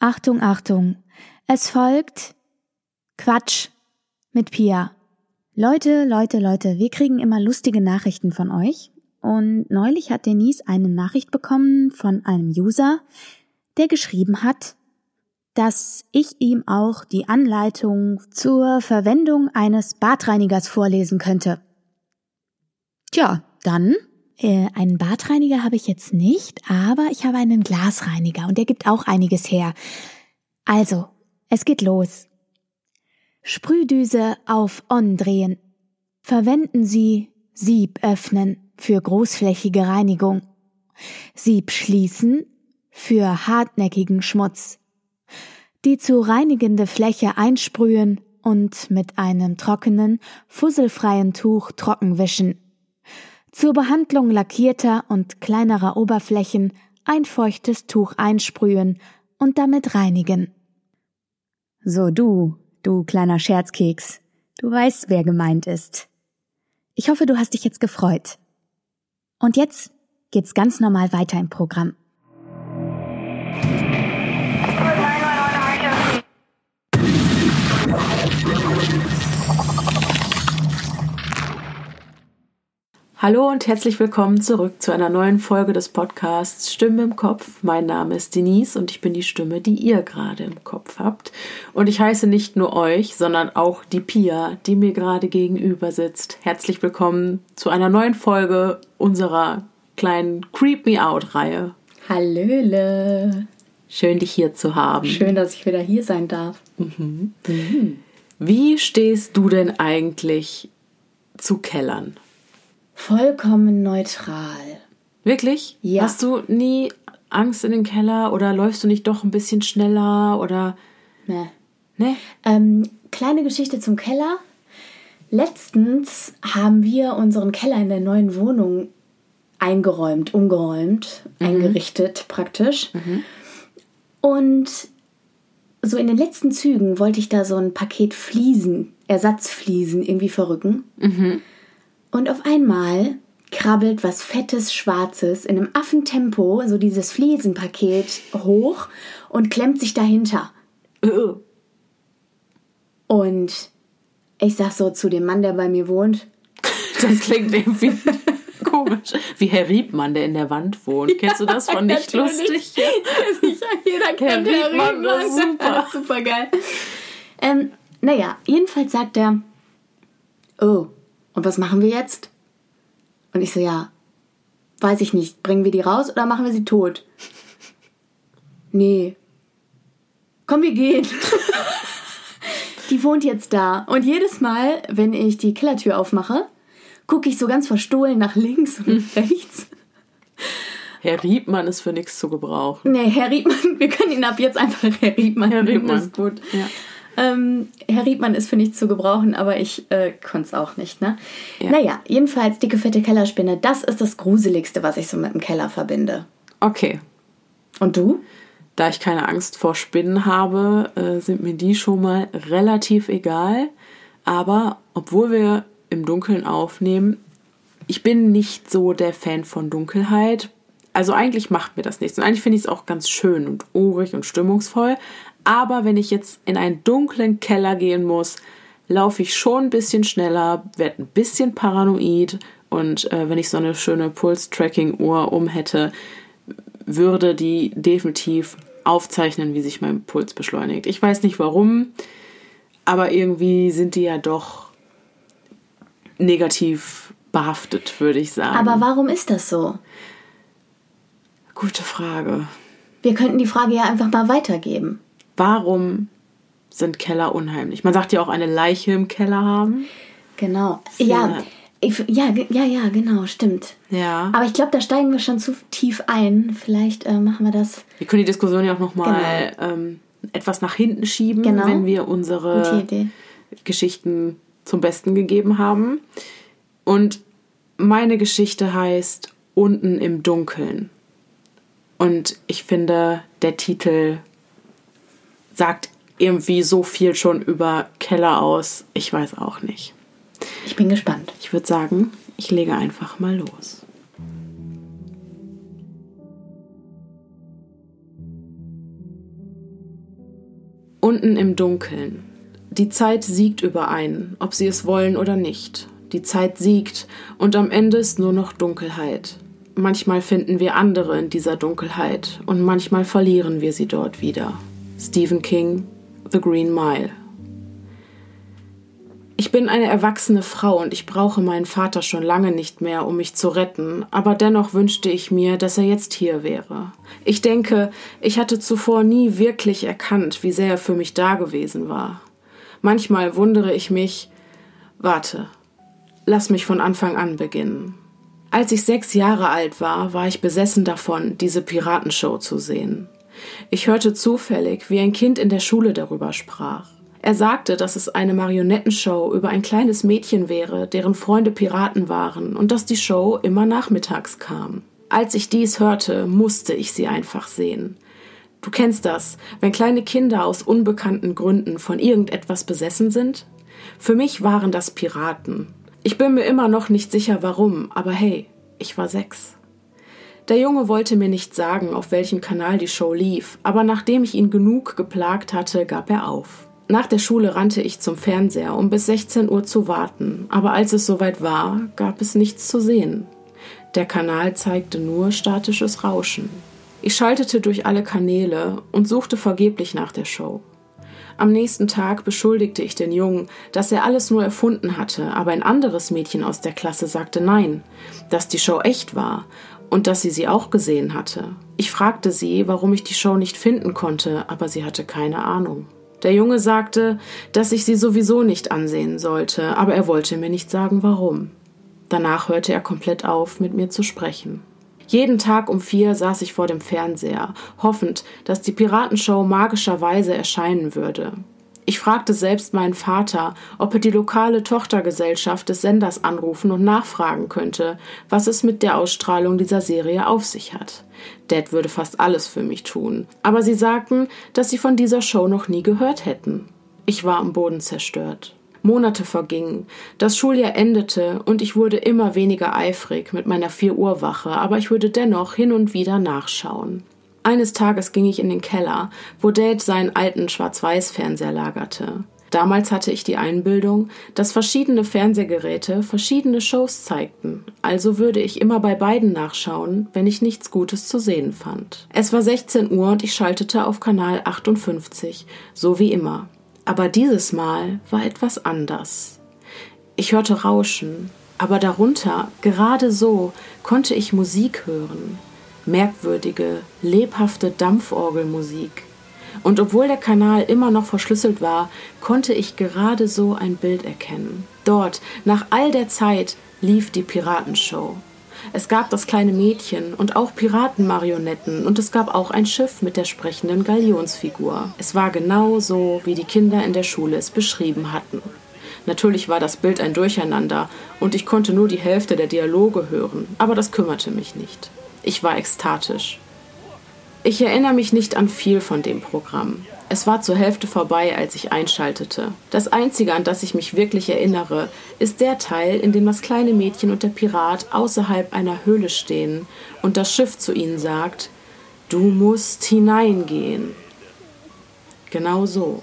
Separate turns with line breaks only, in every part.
Achtung, Achtung. Es folgt Quatsch mit Pia. Leute, Leute, Leute, wir kriegen immer lustige Nachrichten von euch. Und neulich hat Denise eine Nachricht bekommen von einem User, der geschrieben hat, dass ich ihm auch die Anleitung zur Verwendung eines Badreinigers vorlesen könnte. Tja, dann äh, einen Badreiniger habe ich jetzt nicht, aber ich habe einen Glasreiniger und der gibt auch einiges her. Also, es geht los. Sprühdüse auf On drehen. Verwenden Sie Sieb öffnen für großflächige Reinigung. Sieb schließen für hartnäckigen Schmutz. Die zu reinigende Fläche einsprühen und mit einem trockenen, fusselfreien Tuch trockenwischen zur Behandlung lackierter und kleinerer Oberflächen ein feuchtes Tuch einsprühen und damit reinigen. So du, du kleiner Scherzkeks, du weißt, wer gemeint ist. Ich hoffe, du hast dich jetzt gefreut. Und jetzt geht's ganz normal weiter im Programm.
Hallo und herzlich willkommen zurück zu einer neuen Folge des Podcasts Stimme im Kopf. Mein Name ist Denise und ich bin die Stimme, die ihr gerade im Kopf habt. Und ich heiße nicht nur euch, sondern auch die Pia, die mir gerade gegenüber sitzt. Herzlich willkommen zu einer neuen Folge unserer kleinen Creep Me Out Reihe.
Hallöle.
Schön, dich hier zu haben.
Schön, dass ich wieder hier sein darf. Mhm.
Mhm. Wie stehst du denn eigentlich zu Kellern?
Vollkommen neutral.
Wirklich?
Ja.
Hast du nie Angst in den Keller oder läufst du nicht doch ein bisschen schneller oder.
Nee.
Nee?
Ähm, kleine Geschichte zum Keller. Letztens haben wir unseren Keller in der neuen Wohnung eingeräumt, umgeräumt, mhm. eingerichtet praktisch. Mhm. Und so in den letzten Zügen wollte ich da so ein Paket Fliesen, Ersatzfliesen irgendwie verrücken. Mhm. Und auf einmal krabbelt was Fettes, Schwarzes in einem Affentempo, so dieses Fliesenpaket, hoch und klemmt sich dahinter. Und ich sag so zu dem Mann, der bei mir wohnt.
Das klingt irgendwie komisch. Wie Herr Riebmann, der in der Wand wohnt. Kennst du das von nicht lustig?
Ja, jeder kennt Herr Riebmann. Das ist super. super geil. Ähm, naja, jedenfalls sagt er, oh, und was machen wir jetzt? Und ich so, ja, weiß ich nicht. Bringen wir die raus oder machen wir sie tot? Nee. Komm, wir gehen. die wohnt jetzt da. Und jedes Mal, wenn ich die Kellertür aufmache, gucke ich so ganz verstohlen nach links und rechts.
Herr Riebmann ist für nichts zu gebrauchen.
Nee, Herr Riebmann, wir können ihn ab jetzt einfach Herr Riebmann
Herr Riebmann.
Ist gut. Ja. Ähm, Herr Riedmann ist für nichts zu gebrauchen, aber ich äh, konnte es auch nicht. Ne? Ja. Naja, jedenfalls dicke, fette Kellerspinne, das ist das Gruseligste, was ich so mit dem Keller verbinde.
Okay.
Und du?
Da ich keine Angst vor Spinnen habe, äh, sind mir die schon mal relativ egal. Aber obwohl wir im Dunkeln aufnehmen, ich bin nicht so der Fan von Dunkelheit. Also eigentlich macht mir das nichts. Und eigentlich finde ich es auch ganz schön und urig und stimmungsvoll. Aber wenn ich jetzt in einen dunklen Keller gehen muss, laufe ich schon ein bisschen schneller, werde ein bisschen paranoid und äh, wenn ich so eine schöne Puls-Tracking-Uhr um hätte, würde die definitiv aufzeichnen, wie sich mein Puls beschleunigt. Ich weiß nicht warum, aber irgendwie sind die ja doch negativ behaftet, würde ich sagen.
Aber warum ist das so?
Gute Frage.
Wir könnten die Frage ja einfach mal weitergeben.
Warum sind Keller unheimlich? Man sagt ja auch eine Leiche im Keller haben.
Genau. Ja, ich, ja, ja, ja, genau, stimmt.
Ja.
Aber ich glaube, da steigen wir schon zu tief ein. Vielleicht äh, machen wir das.
Wir können die Diskussion ja auch nochmal genau. ähm, etwas nach hinten schieben, genau. wenn wir unsere Geschichten zum Besten gegeben haben. Und meine Geschichte heißt Unten im Dunkeln. Und ich finde, der Titel sagt irgendwie so viel schon über Keller aus. Ich weiß auch nicht.
Ich bin gespannt.
Ich würde sagen, ich lege einfach mal los. Unten im Dunkeln. Die Zeit siegt über einen, ob sie es wollen oder nicht. Die Zeit siegt und am Ende ist nur noch Dunkelheit. Manchmal finden wir andere in dieser Dunkelheit und manchmal verlieren wir sie dort wieder. Stephen King, The Green Mile. Ich bin eine erwachsene Frau und ich brauche meinen Vater schon lange nicht mehr, um mich zu retten, aber dennoch wünschte ich mir, dass er jetzt hier wäre. Ich denke, ich hatte zuvor nie wirklich erkannt, wie sehr er für mich da gewesen war. Manchmal wundere ich mich, warte, lass mich von Anfang an beginnen. Als ich sechs Jahre alt war, war ich besessen davon, diese Piratenshow zu sehen. Ich hörte zufällig, wie ein Kind in der Schule darüber sprach. Er sagte, dass es eine Marionettenshow über ein kleines Mädchen wäre, deren Freunde Piraten waren und dass die Show immer nachmittags kam. Als ich dies hörte, musste ich sie einfach sehen. Du kennst das, wenn kleine Kinder aus unbekannten Gründen von irgendetwas besessen sind? Für mich waren das Piraten. Ich bin mir immer noch nicht sicher warum, aber hey, ich war sechs. Der Junge wollte mir nicht sagen, auf welchem Kanal die Show lief, aber nachdem ich ihn genug geplagt hatte, gab er auf. Nach der Schule rannte ich zum Fernseher, um bis 16 Uhr zu warten, aber als es soweit war, gab es nichts zu sehen. Der Kanal zeigte nur statisches Rauschen. Ich schaltete durch alle Kanäle und suchte vergeblich nach der Show. Am nächsten Tag beschuldigte ich den Jungen, dass er alles nur erfunden hatte, aber ein anderes Mädchen aus der Klasse sagte nein, dass die Show echt war und dass sie sie auch gesehen hatte. Ich fragte sie, warum ich die Show nicht finden konnte, aber sie hatte keine Ahnung. Der Junge sagte, dass ich sie sowieso nicht ansehen sollte, aber er wollte mir nicht sagen, warum. Danach hörte er komplett auf, mit mir zu sprechen. Jeden Tag um vier saß ich vor dem Fernseher, hoffend, dass die Piratenshow magischerweise erscheinen würde. Ich fragte selbst meinen Vater, ob er die lokale Tochtergesellschaft des Senders anrufen und nachfragen könnte, was es mit der Ausstrahlung dieser Serie auf sich hat. Dad würde fast alles für mich tun, aber sie sagten, dass sie von dieser Show noch nie gehört hätten. Ich war am Boden zerstört. Monate vergingen, das Schuljahr endete und ich wurde immer weniger eifrig mit meiner vier Uhr Wache, aber ich würde dennoch hin und wieder nachschauen. Eines Tages ging ich in den Keller, wo Dad seinen alten Schwarz-Weiß-Fernseher lagerte. Damals hatte ich die Einbildung, dass verschiedene Fernsehgeräte verschiedene Shows zeigten, also würde ich immer bei beiden nachschauen, wenn ich nichts Gutes zu sehen fand. Es war 16 Uhr und ich schaltete auf Kanal 58, so wie immer. Aber dieses Mal war etwas anders. Ich hörte Rauschen, aber darunter, gerade so, konnte ich Musik hören merkwürdige, lebhafte Dampforgelmusik. Und obwohl der Kanal immer noch verschlüsselt war, konnte ich gerade so ein Bild erkennen. Dort, nach all der Zeit, lief die Piratenshow. Es gab das kleine Mädchen und auch Piratenmarionetten und es gab auch ein Schiff mit der sprechenden Galionsfigur. Es war genau so, wie die Kinder in der Schule es beschrieben hatten. Natürlich war das Bild ein Durcheinander und ich konnte nur die Hälfte der Dialoge hören, aber das kümmerte mich nicht. Ich war ekstatisch. Ich erinnere mich nicht an viel von dem Programm. Es war zur Hälfte vorbei, als ich einschaltete. Das Einzige, an das ich mich wirklich erinnere, ist der Teil, in dem das kleine Mädchen und der Pirat außerhalb einer Höhle stehen und das Schiff zu ihnen sagt, Du musst hineingehen. Genau so.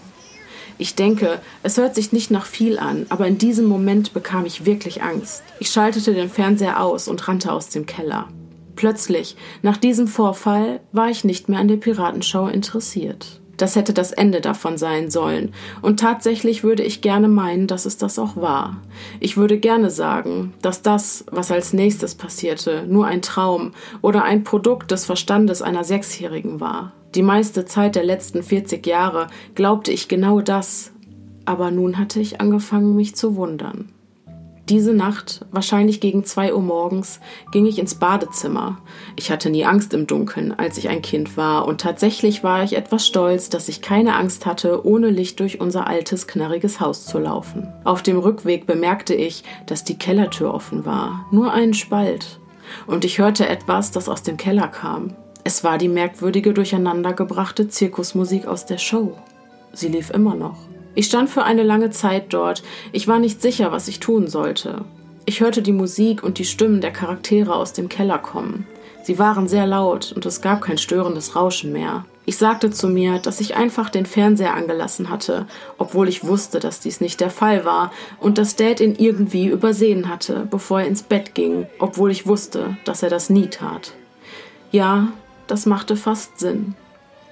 Ich denke, es hört sich nicht nach viel an, aber in diesem Moment bekam ich wirklich Angst. Ich schaltete den Fernseher aus und rannte aus dem Keller. Plötzlich, nach diesem Vorfall, war ich nicht mehr an der Piratenschau interessiert. Das hätte das Ende davon sein sollen, und tatsächlich würde ich gerne meinen, dass es das auch war. Ich würde gerne sagen, dass das, was als nächstes passierte, nur ein Traum oder ein Produkt des Verstandes einer Sechsjährigen war. Die meiste Zeit der letzten 40 Jahre glaubte ich genau das, aber nun hatte ich angefangen, mich zu wundern. Diese Nacht, wahrscheinlich gegen zwei Uhr morgens, ging ich ins Badezimmer. Ich hatte nie Angst im Dunkeln, als ich ein Kind war, und tatsächlich war ich etwas stolz, dass ich keine Angst hatte, ohne Licht durch unser altes, knarriges Haus zu laufen. Auf dem Rückweg bemerkte ich, dass die Kellertür offen war, nur einen Spalt. Und ich hörte etwas, das aus dem Keller kam. Es war die merkwürdige durcheinandergebrachte Zirkusmusik aus der Show. Sie lief immer noch. Ich stand für eine lange Zeit dort. Ich war nicht sicher, was ich tun sollte. Ich hörte die Musik und die Stimmen der Charaktere aus dem Keller kommen. Sie waren sehr laut und es gab kein störendes Rauschen mehr. Ich sagte zu mir, dass ich einfach den Fernseher angelassen hatte, obwohl ich wusste, dass dies nicht der Fall war und dass Dad ihn irgendwie übersehen hatte, bevor er ins Bett ging, obwohl ich wusste, dass er das nie tat. Ja, das machte fast Sinn.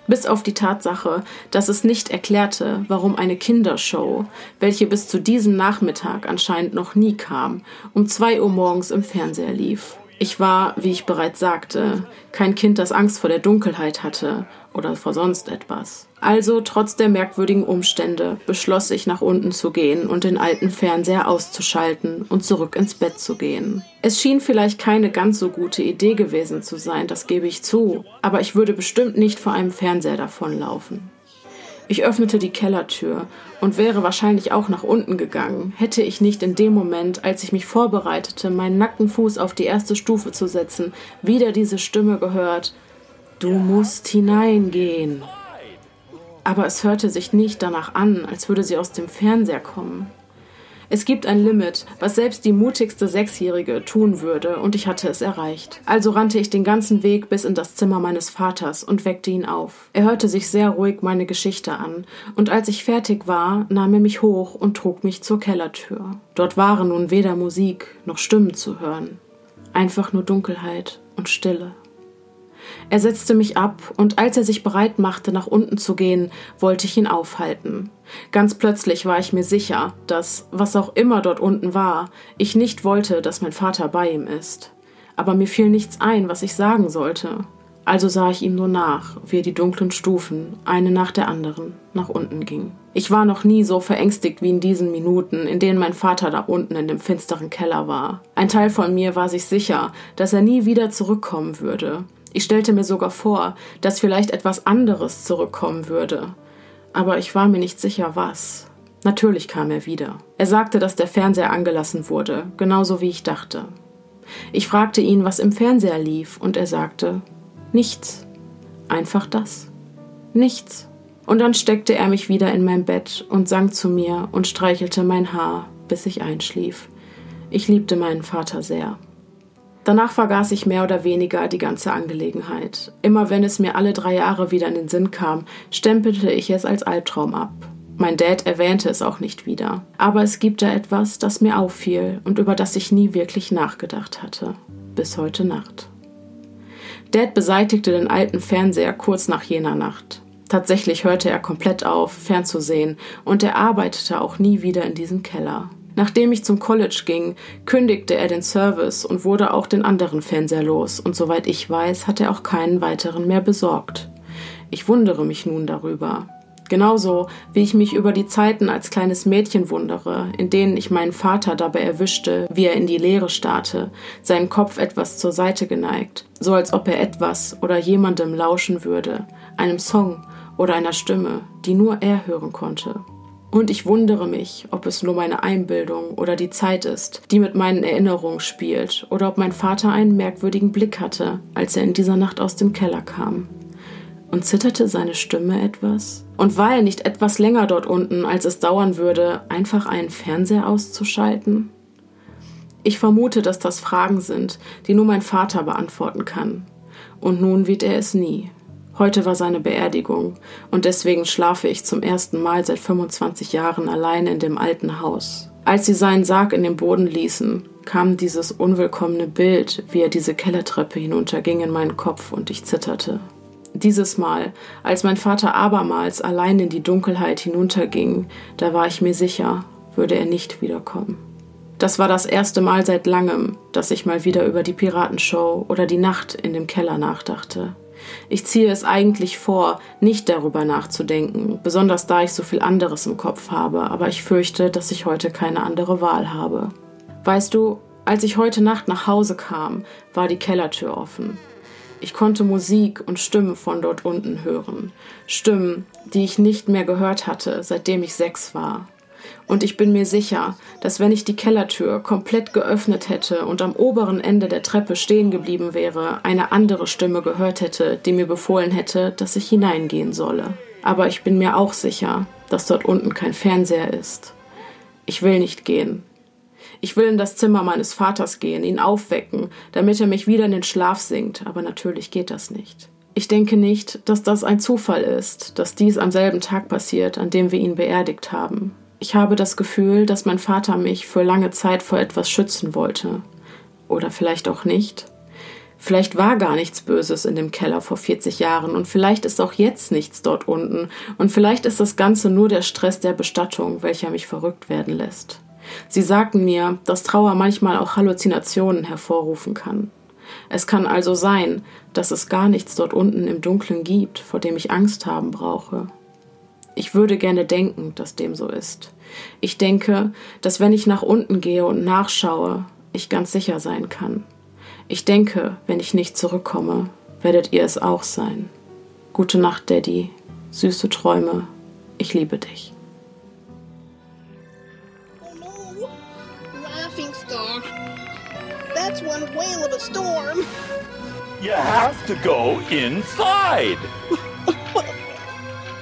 Bis auf die Tatsache, dass es nicht erklärte, warum eine Kindershow, welche bis zu diesem Nachmittag anscheinend noch nie kam, um zwei Uhr morgens im Fernseher lief. Ich war, wie ich bereits sagte, kein Kind, das Angst vor der Dunkelheit hatte oder vor sonst etwas. Also, trotz der merkwürdigen Umstände, beschloss ich, nach unten zu gehen und den alten Fernseher auszuschalten und zurück ins Bett zu gehen. Es schien vielleicht keine ganz so gute Idee gewesen zu sein, das gebe ich zu, aber ich würde bestimmt nicht vor einem Fernseher davonlaufen. Ich öffnete die Kellertür und wäre wahrscheinlich auch nach unten gegangen, hätte ich nicht in dem Moment, als ich mich vorbereitete, meinen nackten Fuß auf die erste Stufe zu setzen, wieder diese Stimme gehört Du musst hineingehen. Aber es hörte sich nicht danach an, als würde sie aus dem Fernseher kommen. Es gibt ein Limit, was selbst die mutigste Sechsjährige tun würde, und ich hatte es erreicht. Also rannte ich den ganzen Weg bis in das Zimmer meines Vaters und weckte ihn auf. Er hörte sich sehr ruhig meine Geschichte an, und als ich fertig war, nahm er mich hoch und trug mich zur Kellertür. Dort waren nun weder Musik noch Stimmen zu hören. Einfach nur Dunkelheit und Stille. Er setzte mich ab, und als er sich bereit machte, nach unten zu gehen, wollte ich ihn aufhalten. Ganz plötzlich war ich mir sicher, dass, was auch immer dort unten war, ich nicht wollte, dass mein Vater bei ihm ist. Aber mir fiel nichts ein, was ich sagen sollte. Also sah ich ihm nur nach, wie er die dunklen Stufen, eine nach der anderen, nach unten ging. Ich war noch nie so verängstigt wie in diesen Minuten, in denen mein Vater da unten in dem finsteren Keller war. Ein Teil von mir war sich sicher, dass er nie wieder zurückkommen würde, ich stellte mir sogar vor, dass vielleicht etwas anderes zurückkommen würde. Aber ich war mir nicht sicher, was. Natürlich kam er wieder. Er sagte, dass der Fernseher angelassen wurde, genauso wie ich dachte. Ich fragte ihn, was im Fernseher lief, und er sagte, nichts. Einfach das. Nichts. Und dann steckte er mich wieder in mein Bett und sang zu mir und streichelte mein Haar, bis ich einschlief. Ich liebte meinen Vater sehr. Danach vergaß ich mehr oder weniger die ganze Angelegenheit. Immer wenn es mir alle drei Jahre wieder in den Sinn kam, stempelte ich es als Albtraum ab. Mein Dad erwähnte es auch nicht wieder. Aber es gibt da etwas, das mir auffiel und über das ich nie wirklich nachgedacht hatte. Bis heute Nacht. Dad beseitigte den alten Fernseher kurz nach jener Nacht. Tatsächlich hörte er komplett auf, fernzusehen, und er arbeitete auch nie wieder in diesem Keller. Nachdem ich zum College ging, kündigte er den Service und wurde auch den anderen Fernseher los, und soweit ich weiß, hat er auch keinen weiteren mehr besorgt. Ich wundere mich nun darüber. Genauso wie ich mich über die Zeiten als kleines Mädchen wundere, in denen ich meinen Vater dabei erwischte, wie er in die Leere starrte, seinen Kopf etwas zur Seite geneigt, so als ob er etwas oder jemandem lauschen würde, einem Song oder einer Stimme, die nur er hören konnte. Und ich wundere mich, ob es nur meine Einbildung oder die Zeit ist, die mit meinen Erinnerungen spielt, oder ob mein Vater einen merkwürdigen Blick hatte, als er in dieser Nacht aus dem Keller kam. Und zitterte seine Stimme etwas? Und war er nicht etwas länger dort unten, als es dauern würde, einfach einen Fernseher auszuschalten? Ich vermute, dass das Fragen sind, die nur mein Vater beantworten kann. Und nun wird er es nie. Heute war seine Beerdigung und deswegen schlafe ich zum ersten Mal seit 25 Jahren allein in dem alten Haus. Als sie seinen Sarg in den Boden ließen, kam dieses unwillkommene Bild, wie er diese Kellertreppe hinunterging, in meinen Kopf und ich zitterte. Dieses Mal, als mein Vater abermals allein in die Dunkelheit hinunterging, da war ich mir sicher, würde er nicht wiederkommen. Das war das erste Mal seit langem, dass ich mal wieder über die Piratenshow oder die Nacht in dem Keller nachdachte. Ich ziehe es eigentlich vor, nicht darüber nachzudenken, besonders da ich so viel anderes im Kopf habe, aber ich fürchte, dass ich heute keine andere Wahl habe. Weißt du, als ich heute Nacht nach Hause kam, war die Kellertür offen. Ich konnte Musik und Stimmen von dort unten hören. Stimmen, die ich nicht mehr gehört hatte, seitdem ich sechs war. Und ich bin mir sicher, dass wenn ich die Kellertür komplett geöffnet hätte und am oberen Ende der Treppe stehen geblieben wäre, eine andere Stimme gehört hätte, die mir befohlen hätte, dass ich hineingehen solle. Aber ich bin mir auch sicher, dass dort unten kein Fernseher ist. Ich will nicht gehen. Ich will in das Zimmer meines Vaters gehen, ihn aufwecken, damit er mich wieder in den Schlaf sinkt, aber natürlich geht das nicht. Ich denke nicht, dass das ein Zufall ist, dass dies am selben Tag passiert, an dem wir ihn beerdigt haben. Ich habe das Gefühl, dass mein Vater mich für lange Zeit vor etwas schützen wollte. Oder vielleicht auch nicht. Vielleicht war gar nichts Böses in dem Keller vor 40 Jahren und vielleicht ist auch jetzt nichts dort unten und vielleicht ist das Ganze nur der Stress der Bestattung, welcher mich verrückt werden lässt. Sie sagten mir, dass Trauer manchmal auch Halluzinationen hervorrufen kann. Es kann also sein, dass es gar nichts dort unten im Dunkeln gibt, vor dem ich Angst haben brauche. Ich würde gerne denken, dass dem so ist. Ich denke, dass wenn ich nach unten gehe und nachschaue, ich ganz sicher sein kann. Ich denke, wenn ich nicht zurückkomme, werdet ihr es auch sein. Gute Nacht, Daddy. Süße Träume. Ich liebe dich.
Oh no! Laughing stock. That's one whale of a storm.
You have to go inside.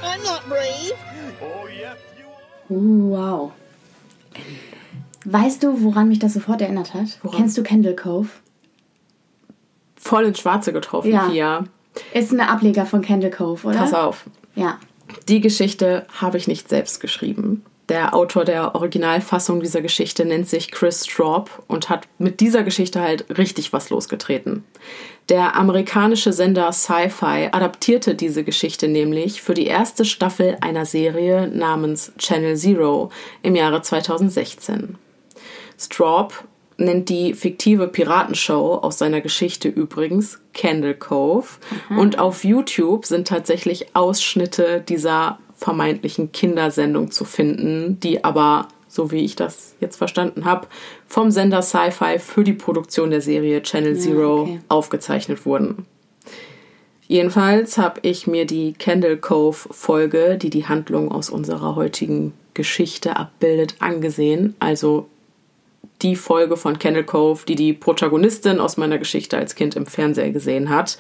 I'm not brave.
Oh, yes, you are.
Uh, wow. Weißt du, woran mich das sofort erinnert hat?
Woran?
Kennst du Candle Cove?
Voll ins Schwarze getroffen,
Ja.
Pia.
Ist ein Ableger von Candle Cove, oder?
Pass auf.
Ja.
Die Geschichte habe ich nicht selbst geschrieben. Der Autor der Originalfassung dieser Geschichte nennt sich Chris Straub und hat mit dieser Geschichte halt richtig was losgetreten. Der amerikanische Sender Sci-Fi adaptierte diese Geschichte nämlich für die erste Staffel einer Serie namens Channel Zero im Jahre 2016. Straub nennt die fiktive Piratenshow aus seiner Geschichte übrigens Candle Cove. Und auf YouTube sind tatsächlich Ausschnitte dieser vermeintlichen Kindersendung zu finden, die aber, so wie ich das jetzt verstanden habe, vom Sender Sci-Fi für die Produktion der Serie Channel Zero
okay.
aufgezeichnet wurden. Jedenfalls habe ich mir die Candle Cove Folge, die die Handlung aus unserer heutigen Geschichte abbildet, angesehen. Also die Folge von Candle Cove, die die Protagonistin aus meiner Geschichte als Kind im Fernseher gesehen hat.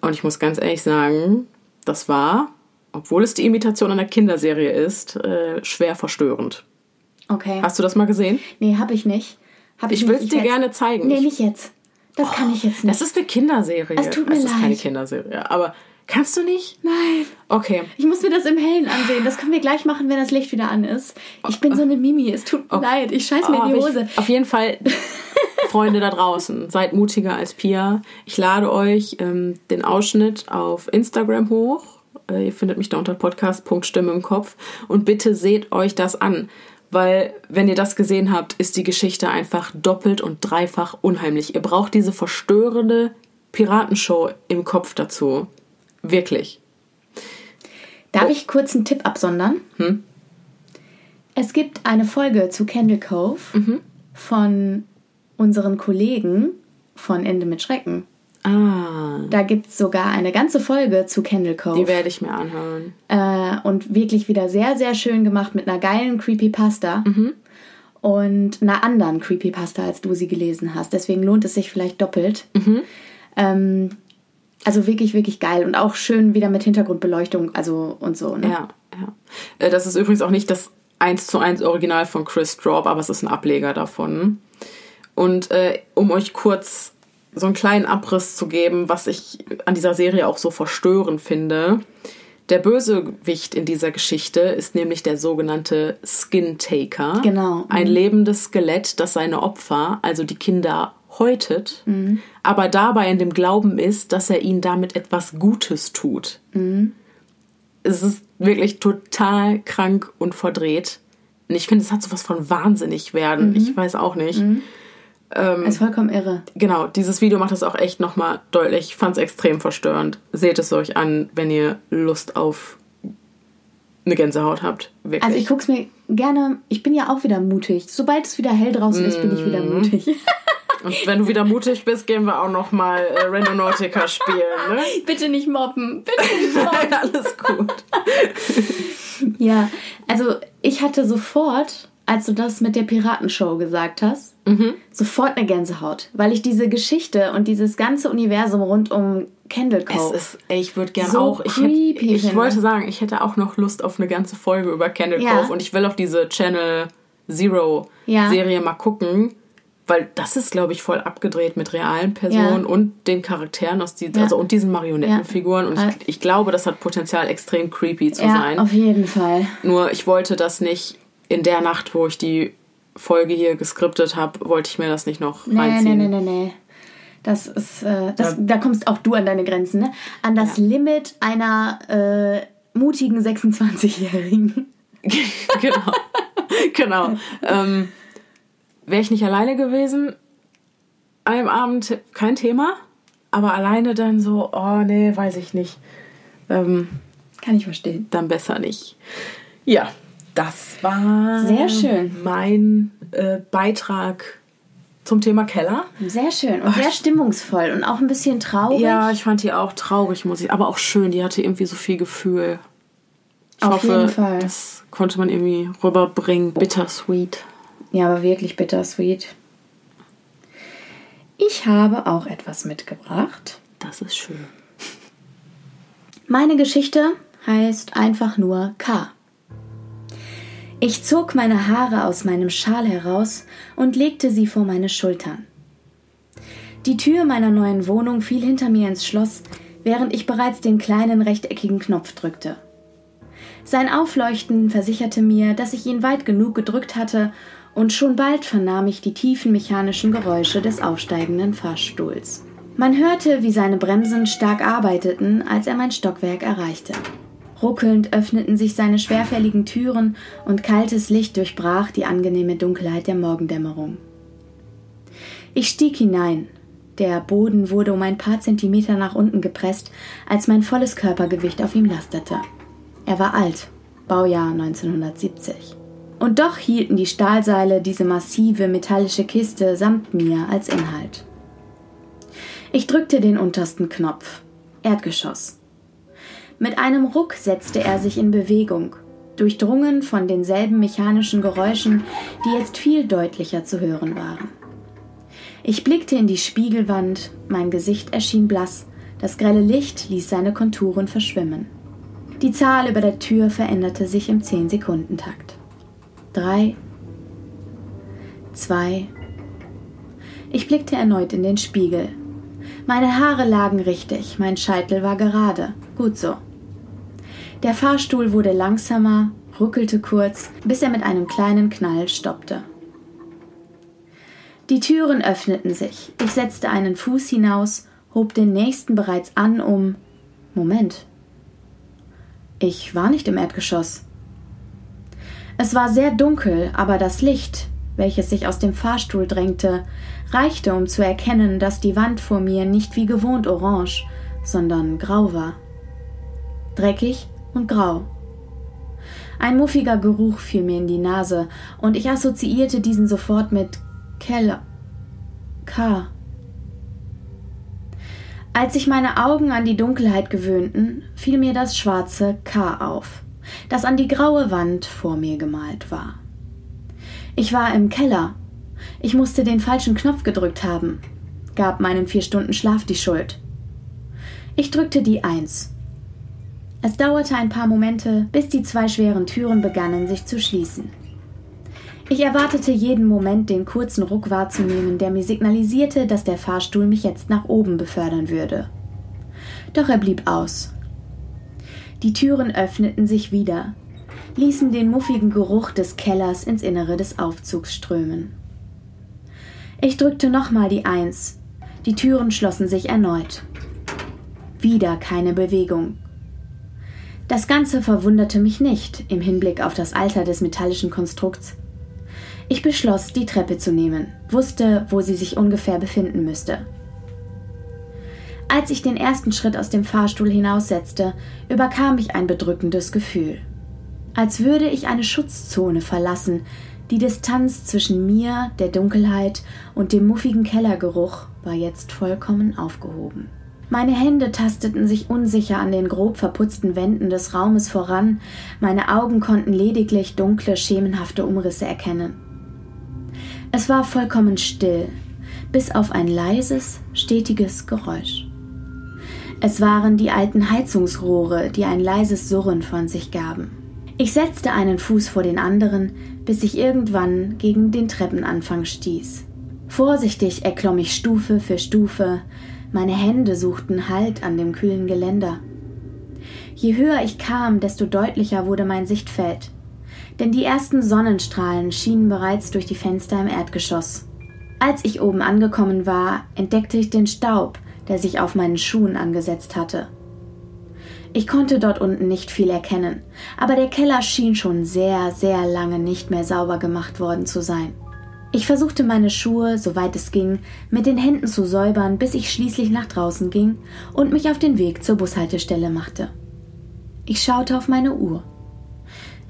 Und ich muss ganz ehrlich sagen, das war, obwohl es die Imitation einer Kinderserie ist, äh, schwer verstörend.
Okay.
Hast du das mal gesehen?
Nee, hab ich nicht. Hab
Ich
nicht.
will's dir
hätt's-
gerne zeigen.
Nee,
Ich-
nicht jetzt. Das kann ich jetzt nicht.
Das ist eine Kinderserie.
Es tut mir
ist keine
leid.
Kinderserie. Aber kannst du nicht?
Nein.
Okay.
Ich muss mir das im Hellen ansehen. Das können wir gleich machen, wenn das Licht wieder an ist. Ich bin so eine Mimi. Es tut mir leid. Ich scheiß mir in die
Oh,
Hose.
Ich, auf jeden Fall, Freunde da draußen, seid mutiger als Pia. Ich lade euch ähm, den Ausschnitt auf Instagram hoch. Äh, ihr findet mich da unter podcast.stimme im Kopf. Und bitte seht euch das an. Weil, wenn ihr das gesehen habt, ist die Geschichte einfach doppelt und dreifach unheimlich. Ihr braucht diese verstörende Piratenshow im Kopf dazu. Wirklich.
Darf ich kurz einen Tipp absondern?
Hm?
Es gibt eine Folge zu Candle Cove
Mhm.
von unseren Kollegen von Ende mit Schrecken.
Ah,
Da gibt es sogar eine ganze Folge zu Candle Cove.
die werde ich mir anhören.
äh, und wirklich wieder sehr, sehr schön gemacht mit einer geilen Creepypasta.
Mhm.
Und einer anderen Creepypasta, als du sie gelesen hast. Deswegen lohnt es sich vielleicht doppelt.
Mhm.
Ähm, also wirklich, wirklich geil. Und auch schön wieder mit Hintergrundbeleuchtung, also und so. Ne?
Ja, ja. Äh, Das ist übrigens auch nicht das 1 zu 1 Original von Chris Straub, aber es ist ein Ableger davon. Und äh, um euch kurz so einen kleinen Abriss zu geben, was ich an dieser Serie auch so verstörend finde. Der Bösewicht in dieser Geschichte ist nämlich der sogenannte Skin Taker.
Genau.
Ein lebendes Skelett, das seine Opfer, also die Kinder, häutet, aber dabei in dem Glauben ist, dass er ihnen damit etwas Gutes tut es ist wirklich total krank und verdreht. Und ich finde, es hat sowas von wahnsinnig werden. Ich weiß auch nicht.
Ist vollkommen irre.
Genau, dieses Video macht das auch echt nochmal deutlich. Ich fand es extrem verstörend. Seht es euch an, wenn ihr Lust auf eine Gänsehaut habt. Wirklich.
Also ich guck's mir gerne, ich bin ja auch wieder mutig. Sobald es wieder hell draußen ist, bin ich wieder
Mhm.
mutig.
und wenn du wieder mutig bist, gehen wir auch nochmal äh, Renonautica spielen. Ne?
Bitte nicht mobben. Bitte nicht mobben.
Alles gut.
Ja, also ich hatte sofort, als du das mit der Piratenshow gesagt hast,
Mhm.
sofort eine Gänsehaut, weil ich diese Geschichte und dieses ganze Universum rund um Candle
Es
Cove.
ist, ey, ich würde gerne
So
auch. Ich, hätte,
creepy
ich
finde.
wollte sagen, ich hätte auch noch Lust auf eine ganze Folge über Candle
Ja.
Cove und ich will auch diese Channel Zero
Ja.
Serie mal gucken. weil das ist, glaube ich, voll abgedreht mit realen Personen
Ja.
und den Charakteren aus diesen,
Ja.
also und diesen Marionettenfiguren. Und ich, ich glaube, das hat Potenzial, extrem creepy zu
Ja,
sein.
auf jeden Fall.
Nur ich wollte das nicht in der Nacht, wo ich die Folge hier geskriptet habe, wollte ich mir das nicht noch
Nee,
reinziehen.
nee, nee, nee, nee. Das ist, äh, das, da kommst auch du an deine Grenzen, ne? An das Limit einer äh, mutigen 26-Jährigen.
genau. genau. Ähm, Wäre ich nicht alleine gewesen, an dem Abend kein Thema. Aber alleine dann so, oh nee, weiß ich nicht. Ähm,
Kann ich verstehen.
dann besser nicht. Ja, das war
Sehr schön.
mein äh, Beitrag zum Thema Keller.
Sehr schön und sehr stimmungsvoll und auch ein bisschen traurig.
Ja, ich fand die auch traurig, muss ich, aber auch schön. Die hatte irgendwie so viel Gefühl. Ich
Auf
hoffe,
jeden Fall.
das konnte man irgendwie rüberbringen. Bittersweet.
Ja, aber wirklich bittersweet. Ich habe auch etwas mitgebracht.
Das ist schön.
Meine Geschichte heißt einfach nur K. Ich zog meine Haare aus meinem Schal heraus und legte sie vor meine Schultern. Die Tür meiner neuen Wohnung fiel hinter mir ins Schloss, während ich bereits den kleinen rechteckigen Knopf drückte. Sein Aufleuchten versicherte mir, dass ich ihn weit genug gedrückt hatte, und schon bald vernahm ich die tiefen mechanischen Geräusche des aufsteigenden Fahrstuhls. Man hörte, wie seine Bremsen stark arbeiteten, als er mein Stockwerk erreichte. Ruckelnd öffneten sich seine schwerfälligen Türen und kaltes Licht durchbrach die angenehme Dunkelheit der Morgendämmerung. Ich stieg hinein. Der Boden wurde um ein paar Zentimeter nach unten gepresst, als mein volles Körpergewicht auf ihm lastete. Er war alt, Baujahr 1970. Und doch hielten die Stahlseile diese massive metallische Kiste samt mir als Inhalt. Ich drückte den untersten Knopf. Erdgeschoss. Mit einem Ruck setzte er sich in Bewegung, durchdrungen von denselben mechanischen Geräuschen, die jetzt viel deutlicher zu hören waren. Ich blickte in die Spiegelwand, mein Gesicht erschien blass, das grelle Licht ließ seine Konturen verschwimmen. Die Zahl über der Tür veränderte sich im 10-Sekunden-Takt. Drei, zwei. Ich blickte erneut in den Spiegel. Meine Haare lagen richtig, mein Scheitel war gerade. Gut so. Der Fahrstuhl wurde langsamer, ruckelte kurz, bis er mit einem kleinen Knall stoppte. Die Türen öffneten sich. Ich setzte einen Fuß hinaus, hob den nächsten bereits an, um. Moment. Ich war nicht im Erdgeschoss. Es war sehr dunkel, aber das Licht, welches sich aus dem Fahrstuhl drängte, reichte, um zu erkennen, dass die Wand vor mir nicht wie gewohnt orange, sondern grau war. Dreckig und grau. Ein muffiger Geruch fiel mir in die Nase, und ich assoziierte diesen sofort mit Keller. K. Als sich meine Augen an die Dunkelheit gewöhnten, fiel mir das schwarze K auf, das an die graue Wand vor mir gemalt war. Ich war im Keller. Ich musste den falschen Knopf gedrückt haben, gab meinem vier Stunden Schlaf die Schuld. Ich drückte die Eins. Es dauerte ein paar Momente, bis die zwei schweren Türen begannen sich zu schließen. Ich erwartete jeden Moment den kurzen Ruck wahrzunehmen, der mir signalisierte, dass der Fahrstuhl mich jetzt nach oben befördern würde. Doch er blieb aus. Die Türen öffneten sich wieder, ließen den muffigen Geruch des Kellers ins Innere des Aufzugs strömen. Ich drückte nochmal die Eins. Die Türen schlossen sich erneut. Wieder keine Bewegung. Das Ganze verwunderte mich nicht im Hinblick auf das Alter des metallischen Konstrukts. Ich beschloss, die Treppe zu nehmen, wusste, wo sie sich ungefähr befinden müsste. Als ich den ersten Schritt aus dem Fahrstuhl hinaussetzte, überkam mich ein bedrückendes Gefühl. Als würde ich eine Schutzzone verlassen, die Distanz zwischen mir, der Dunkelheit und dem muffigen Kellergeruch war jetzt vollkommen aufgehoben. Meine Hände tasteten sich unsicher an den grob verputzten Wänden des Raumes voran, meine Augen konnten lediglich dunkle, schemenhafte Umrisse erkennen. Es war vollkommen still, bis auf ein leises, stetiges Geräusch. Es waren die alten Heizungsrohre, die ein leises Surren von sich gaben. Ich setzte einen Fuß vor den anderen, bis ich irgendwann gegen den Treppenanfang stieß. Vorsichtig erklomm ich Stufe für Stufe, meine Hände suchten Halt an dem kühlen Geländer. Je höher ich kam, desto deutlicher wurde mein Sichtfeld, denn die ersten Sonnenstrahlen schienen bereits durch die Fenster im Erdgeschoss. Als ich oben angekommen war, entdeckte ich den Staub, der sich auf meinen Schuhen angesetzt hatte. Ich konnte dort unten nicht viel erkennen, aber der Keller schien schon sehr, sehr lange nicht mehr sauber gemacht worden zu sein. Ich versuchte meine Schuhe, soweit es ging, mit den Händen zu säubern, bis ich schließlich nach draußen ging und mich auf den Weg zur Bushaltestelle machte. Ich schaute auf meine Uhr.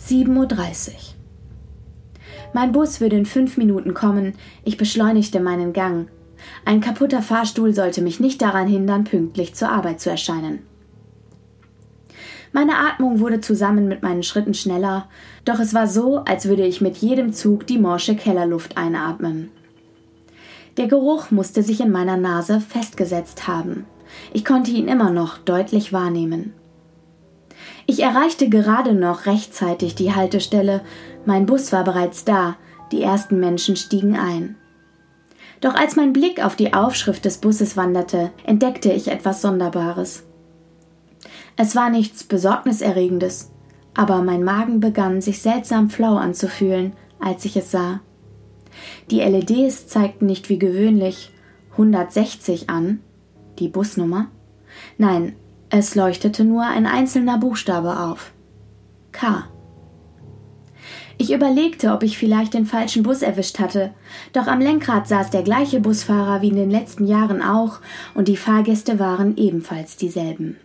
7.30 Uhr. Mein Bus würde in fünf Minuten kommen, ich beschleunigte meinen Gang. Ein kaputter Fahrstuhl sollte mich nicht daran hindern, pünktlich zur Arbeit zu erscheinen. Meine Atmung wurde zusammen mit meinen Schritten schneller, doch es war so, als würde ich mit jedem Zug die morsche Kellerluft einatmen. Der Geruch musste sich in meiner Nase festgesetzt haben. Ich konnte ihn immer noch deutlich wahrnehmen. Ich erreichte gerade noch rechtzeitig die Haltestelle, mein Bus war bereits da, die ersten Menschen stiegen ein. Doch als mein Blick auf die Aufschrift des Busses wanderte, entdeckte ich etwas Sonderbares. Es war nichts Besorgniserregendes, aber mein Magen begann sich seltsam flau anzufühlen, als ich es sah. Die LEDs zeigten nicht wie gewöhnlich 160 an, die Busnummer. Nein, es leuchtete nur ein einzelner Buchstabe auf. K. Ich überlegte, ob ich vielleicht den falschen Bus erwischt hatte, doch am Lenkrad saß der gleiche Busfahrer wie in den letzten Jahren auch, und die Fahrgäste waren ebenfalls dieselben.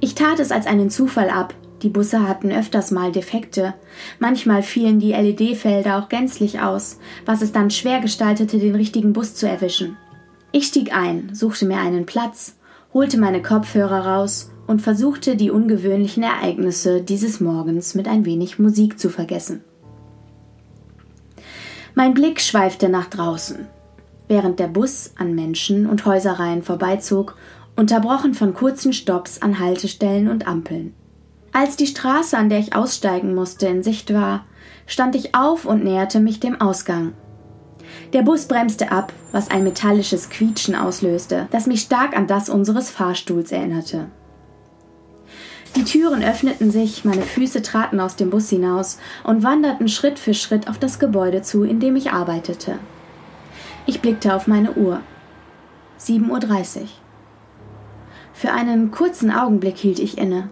Ich tat es als einen Zufall ab. Die Busse hatten öfters mal Defekte. Manchmal fielen die LED-Felder auch gänzlich aus, was es dann schwer gestaltete, den richtigen Bus zu erwischen. Ich stieg ein, suchte mir einen Platz, holte meine Kopfhörer raus und versuchte, die ungewöhnlichen Ereignisse dieses Morgens mit ein wenig Musik zu vergessen. Mein Blick schweifte nach draußen. Während der Bus an Menschen und Häuserreihen vorbeizog unterbrochen von kurzen Stopps an Haltestellen und Ampeln. Als die Straße, an der ich aussteigen musste, in Sicht war, stand ich auf und näherte mich dem Ausgang. Der Bus bremste ab, was ein metallisches Quietschen auslöste, das mich stark an das unseres Fahrstuhls erinnerte. Die Türen öffneten sich, meine Füße traten aus dem Bus hinaus und wanderten Schritt für Schritt auf das Gebäude zu, in dem ich arbeitete. Ich blickte auf meine Uhr. 7.30 Uhr. Für einen kurzen Augenblick hielt ich inne.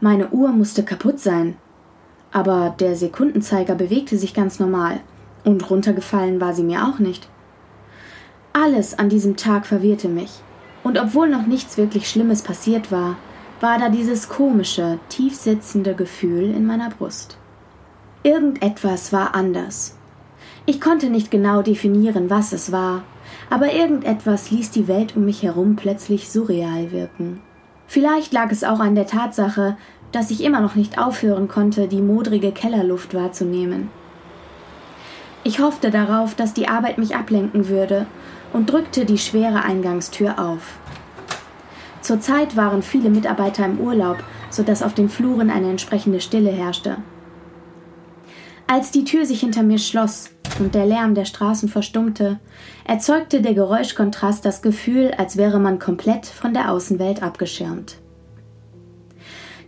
Meine Uhr musste kaputt sein. Aber der Sekundenzeiger bewegte sich ganz normal, und runtergefallen war sie mir auch nicht. Alles an diesem Tag verwirrte mich, und obwohl noch nichts wirklich Schlimmes passiert war, war da dieses komische, tiefsitzende Gefühl in meiner Brust. Irgendetwas war anders. Ich konnte nicht genau definieren, was es war, aber irgendetwas ließ die Welt um mich herum plötzlich surreal wirken. Vielleicht lag es auch an der Tatsache, dass ich immer noch nicht aufhören konnte, die modrige Kellerluft wahrzunehmen. Ich hoffte darauf, dass die Arbeit mich ablenken würde und drückte die schwere Eingangstür auf. Zurzeit waren viele Mitarbeiter im Urlaub, so dass auf den Fluren eine entsprechende Stille herrschte. Als die Tür sich hinter mir schloss und der Lärm der Straßen verstummte, erzeugte der Geräuschkontrast das Gefühl, als wäre man komplett von der Außenwelt abgeschirmt.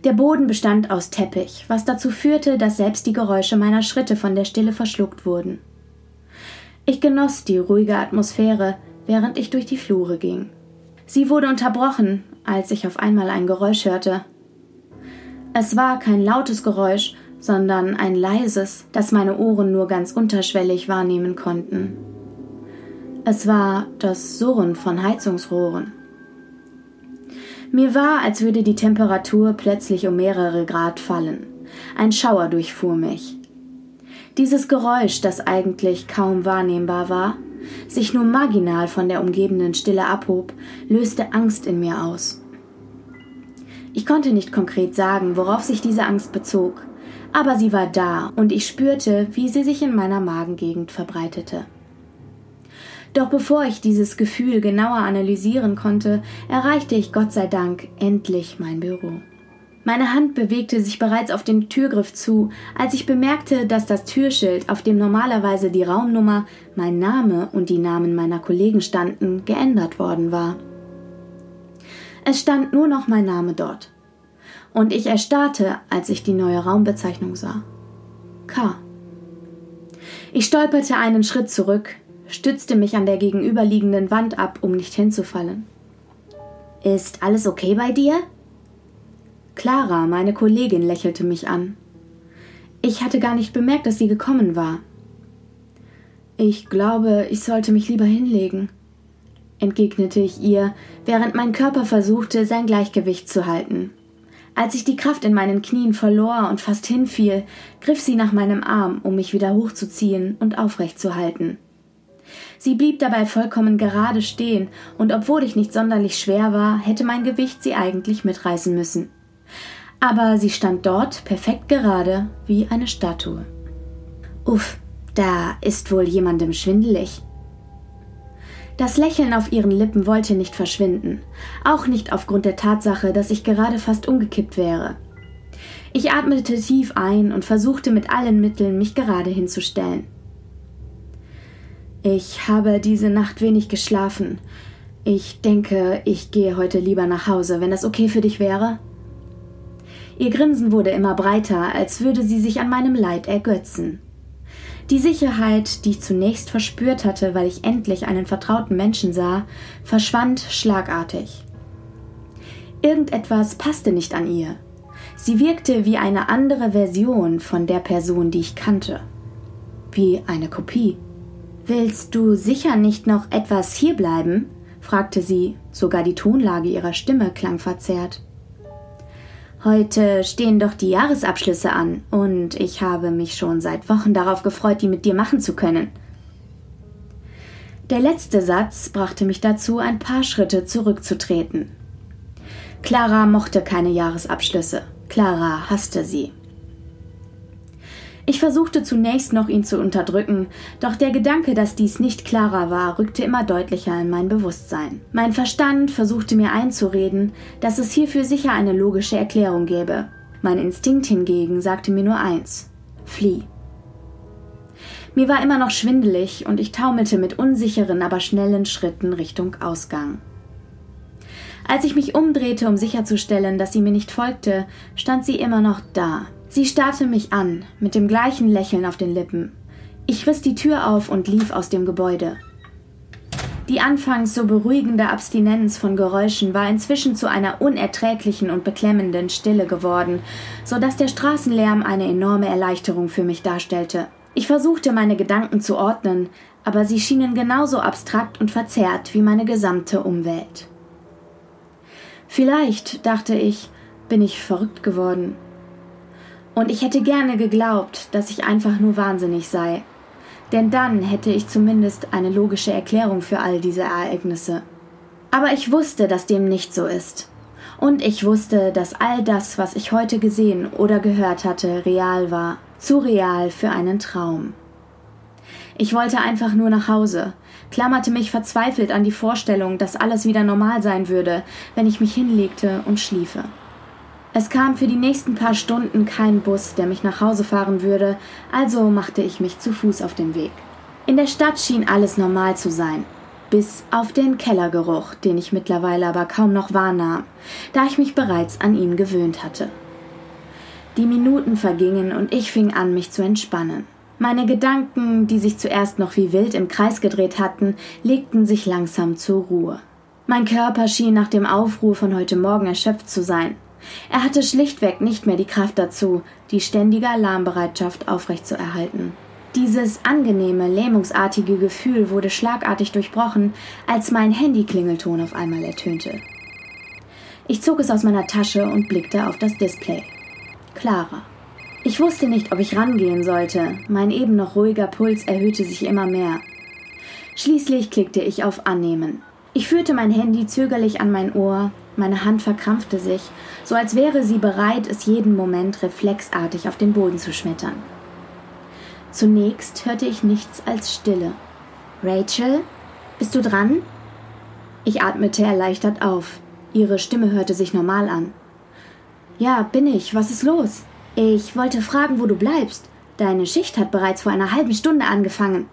Der Boden bestand aus Teppich, was dazu führte, dass selbst die Geräusche meiner Schritte von der Stille verschluckt wurden. Ich genoss die ruhige Atmosphäre, während ich durch die Flure ging. Sie wurde unterbrochen, als ich auf einmal ein Geräusch hörte. Es war kein lautes Geräusch, sondern ein leises, das meine Ohren nur ganz unterschwellig wahrnehmen konnten. Es war das Surren von Heizungsrohren. Mir war, als würde die Temperatur plötzlich um mehrere Grad fallen. Ein Schauer durchfuhr mich. Dieses Geräusch, das eigentlich kaum wahrnehmbar war, sich nur marginal von der umgebenden Stille abhob, löste Angst in mir aus. Ich konnte nicht konkret sagen, worauf sich diese Angst bezog, aber sie war da und ich spürte, wie sie sich in meiner Magengegend verbreitete. Doch bevor ich dieses Gefühl genauer analysieren konnte, erreichte ich Gott sei Dank endlich mein Büro. Meine Hand bewegte sich bereits auf den Türgriff zu, als ich bemerkte, dass das Türschild, auf dem normalerweise die Raumnummer, mein Name und die Namen meiner Kollegen standen, geändert worden war. Es stand nur noch mein Name dort. Und ich erstarrte, als ich die neue Raumbezeichnung sah. K. Ich stolperte einen Schritt zurück, stützte mich an der gegenüberliegenden Wand ab, um nicht hinzufallen. Ist alles okay bei dir? Clara, meine Kollegin, lächelte mich an. Ich hatte gar nicht bemerkt, dass sie gekommen war. Ich glaube, ich sollte mich lieber hinlegen, entgegnete ich ihr, während mein Körper versuchte, sein Gleichgewicht zu halten. Als ich die Kraft in meinen Knien verlor und fast hinfiel, griff sie nach meinem Arm, um mich wieder hochzuziehen und aufrecht zu halten. Sie blieb dabei vollkommen gerade stehen, und obwohl ich nicht sonderlich schwer war, hätte mein Gewicht sie eigentlich mitreißen müssen. Aber sie stand dort perfekt gerade wie eine Statue. Uff, da ist wohl jemandem schwindelig. Das Lächeln auf ihren Lippen wollte nicht verschwinden, auch nicht aufgrund der Tatsache, dass ich gerade fast umgekippt wäre. Ich atmete tief ein und versuchte mit allen Mitteln, mich gerade hinzustellen. Ich habe diese Nacht wenig geschlafen. Ich denke, ich gehe heute lieber nach Hause, wenn das okay für dich wäre. Ihr Grinsen wurde immer breiter, als würde sie sich an meinem Leid ergötzen. Die Sicherheit, die ich zunächst verspürt hatte, weil ich endlich einen vertrauten Menschen sah, verschwand schlagartig. Irgendetwas passte nicht an ihr. Sie wirkte wie eine andere Version von der Person, die ich kannte. Wie eine Kopie. Willst du sicher nicht noch etwas hierbleiben? fragte sie, sogar die Tonlage ihrer Stimme klang verzerrt. Heute stehen doch die Jahresabschlüsse an und ich habe mich schon seit Wochen darauf gefreut, die mit dir machen zu können. Der letzte Satz brachte mich dazu, ein paar Schritte zurückzutreten. Clara mochte keine Jahresabschlüsse. Clara hasste sie. Ich versuchte zunächst noch, ihn zu unterdrücken, doch der Gedanke, dass dies nicht klarer war, rückte immer deutlicher in mein Bewusstsein. Mein Verstand versuchte mir einzureden, dass es hierfür sicher eine logische Erklärung gäbe. Mein Instinkt hingegen sagte mir nur eins: Flieh. Mir war immer noch schwindelig und ich taumelte mit unsicheren, aber schnellen Schritten Richtung Ausgang. Als ich mich umdrehte, um sicherzustellen, dass sie mir nicht folgte, stand sie immer noch da, Sie starrte mich an, mit dem gleichen Lächeln auf den Lippen. Ich riss die Tür auf und lief aus dem Gebäude. Die anfangs so beruhigende Abstinenz von Geräuschen war inzwischen zu einer unerträglichen und beklemmenden Stille geworden, so dass der Straßenlärm eine enorme Erleichterung für mich darstellte. Ich versuchte meine Gedanken zu ordnen, aber sie schienen genauso abstrakt und verzerrt wie meine gesamte Umwelt. Vielleicht, dachte ich, bin ich verrückt geworden. Und ich hätte gerne geglaubt, dass ich einfach nur wahnsinnig sei. Denn dann hätte ich zumindest eine logische Erklärung für all diese Ereignisse. Aber ich wusste, dass dem nicht so ist. Und ich wusste, dass all das, was ich heute gesehen oder gehört hatte, real war. Zu real für einen Traum. Ich wollte einfach nur nach Hause, klammerte mich verzweifelt an die Vorstellung, dass alles wieder normal sein würde, wenn ich mich hinlegte und schliefe. Es kam für die nächsten paar Stunden kein Bus, der mich nach Hause fahren würde, also machte ich mich zu Fuß auf den Weg. In der Stadt schien alles normal zu sein, bis auf den Kellergeruch, den ich mittlerweile aber kaum noch wahrnahm, da ich mich bereits an ihn gewöhnt hatte. Die Minuten vergingen und ich fing an, mich zu entspannen. Meine Gedanken, die sich zuerst noch wie wild im Kreis gedreht hatten, legten sich langsam zur Ruhe. Mein Körper schien nach dem Aufruhr von heute Morgen erschöpft zu sein, er hatte schlichtweg nicht mehr die Kraft dazu, die ständige Alarmbereitschaft aufrechtzuerhalten. Dieses angenehme, lähmungsartige Gefühl wurde schlagartig durchbrochen, als mein Handyklingelton auf einmal ertönte. Ich zog es aus meiner Tasche und blickte auf das Display. Clara. Ich wusste nicht, ob ich rangehen sollte. Mein eben noch ruhiger Puls erhöhte sich immer mehr. Schließlich klickte ich auf Annehmen. Ich führte mein Handy zögerlich an mein Ohr, meine Hand verkrampfte sich, so als wäre sie bereit, es jeden Moment reflexartig auf den Boden zu schmettern. Zunächst hörte ich nichts als Stille. Rachel, bist du dran? Ich atmete erleichtert auf. Ihre Stimme hörte sich normal an. Ja, bin ich. Was ist los? Ich wollte fragen, wo du bleibst. Deine Schicht hat bereits vor einer halben Stunde angefangen.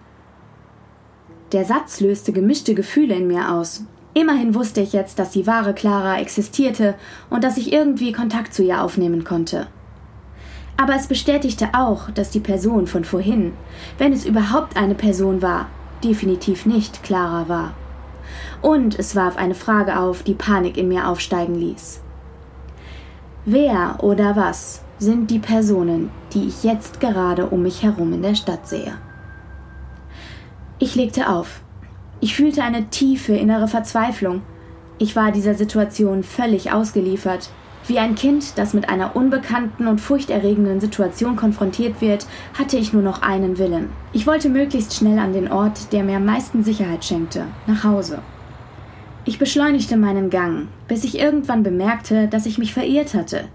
Der Satz löste gemischte Gefühle in mir aus. Immerhin wusste ich jetzt, dass die wahre Clara existierte und dass ich irgendwie Kontakt zu ihr aufnehmen konnte. Aber es bestätigte auch, dass die Person von vorhin, wenn es überhaupt eine Person war, definitiv nicht Clara war. Und es warf eine Frage auf, die Panik in mir aufsteigen ließ. Wer oder was sind die Personen, die ich jetzt gerade um mich herum in der Stadt sehe? Ich legte auf. Ich fühlte eine tiefe innere Verzweiflung. Ich war dieser Situation völlig ausgeliefert. Wie ein Kind, das mit einer unbekannten und furchterregenden Situation konfrontiert wird, hatte ich nur noch einen Willen. Ich wollte möglichst schnell an den Ort, der mir am meisten Sicherheit schenkte, nach Hause. Ich beschleunigte meinen Gang, bis ich irgendwann bemerkte, dass ich mich verirrt hatte,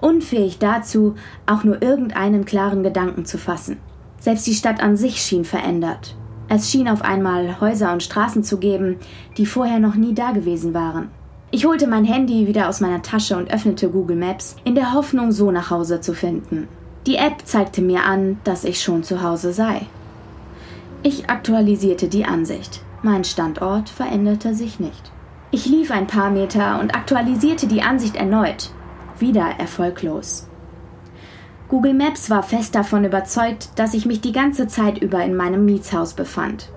unfähig dazu, auch nur irgendeinen klaren Gedanken zu fassen. Selbst die Stadt an sich schien verändert. Es schien auf einmal Häuser und Straßen zu geben, die vorher noch nie dagewesen waren. Ich holte mein Handy wieder aus meiner Tasche und öffnete Google Maps, in der Hoffnung, so nach Hause zu finden. Die App zeigte mir an, dass ich schon zu Hause sei. Ich aktualisierte die Ansicht. Mein Standort veränderte sich nicht. Ich lief ein paar Meter und aktualisierte die Ansicht erneut. Wieder erfolglos. Google Maps war fest davon überzeugt, dass ich mich die ganze Zeit über in meinem Mietshaus befand.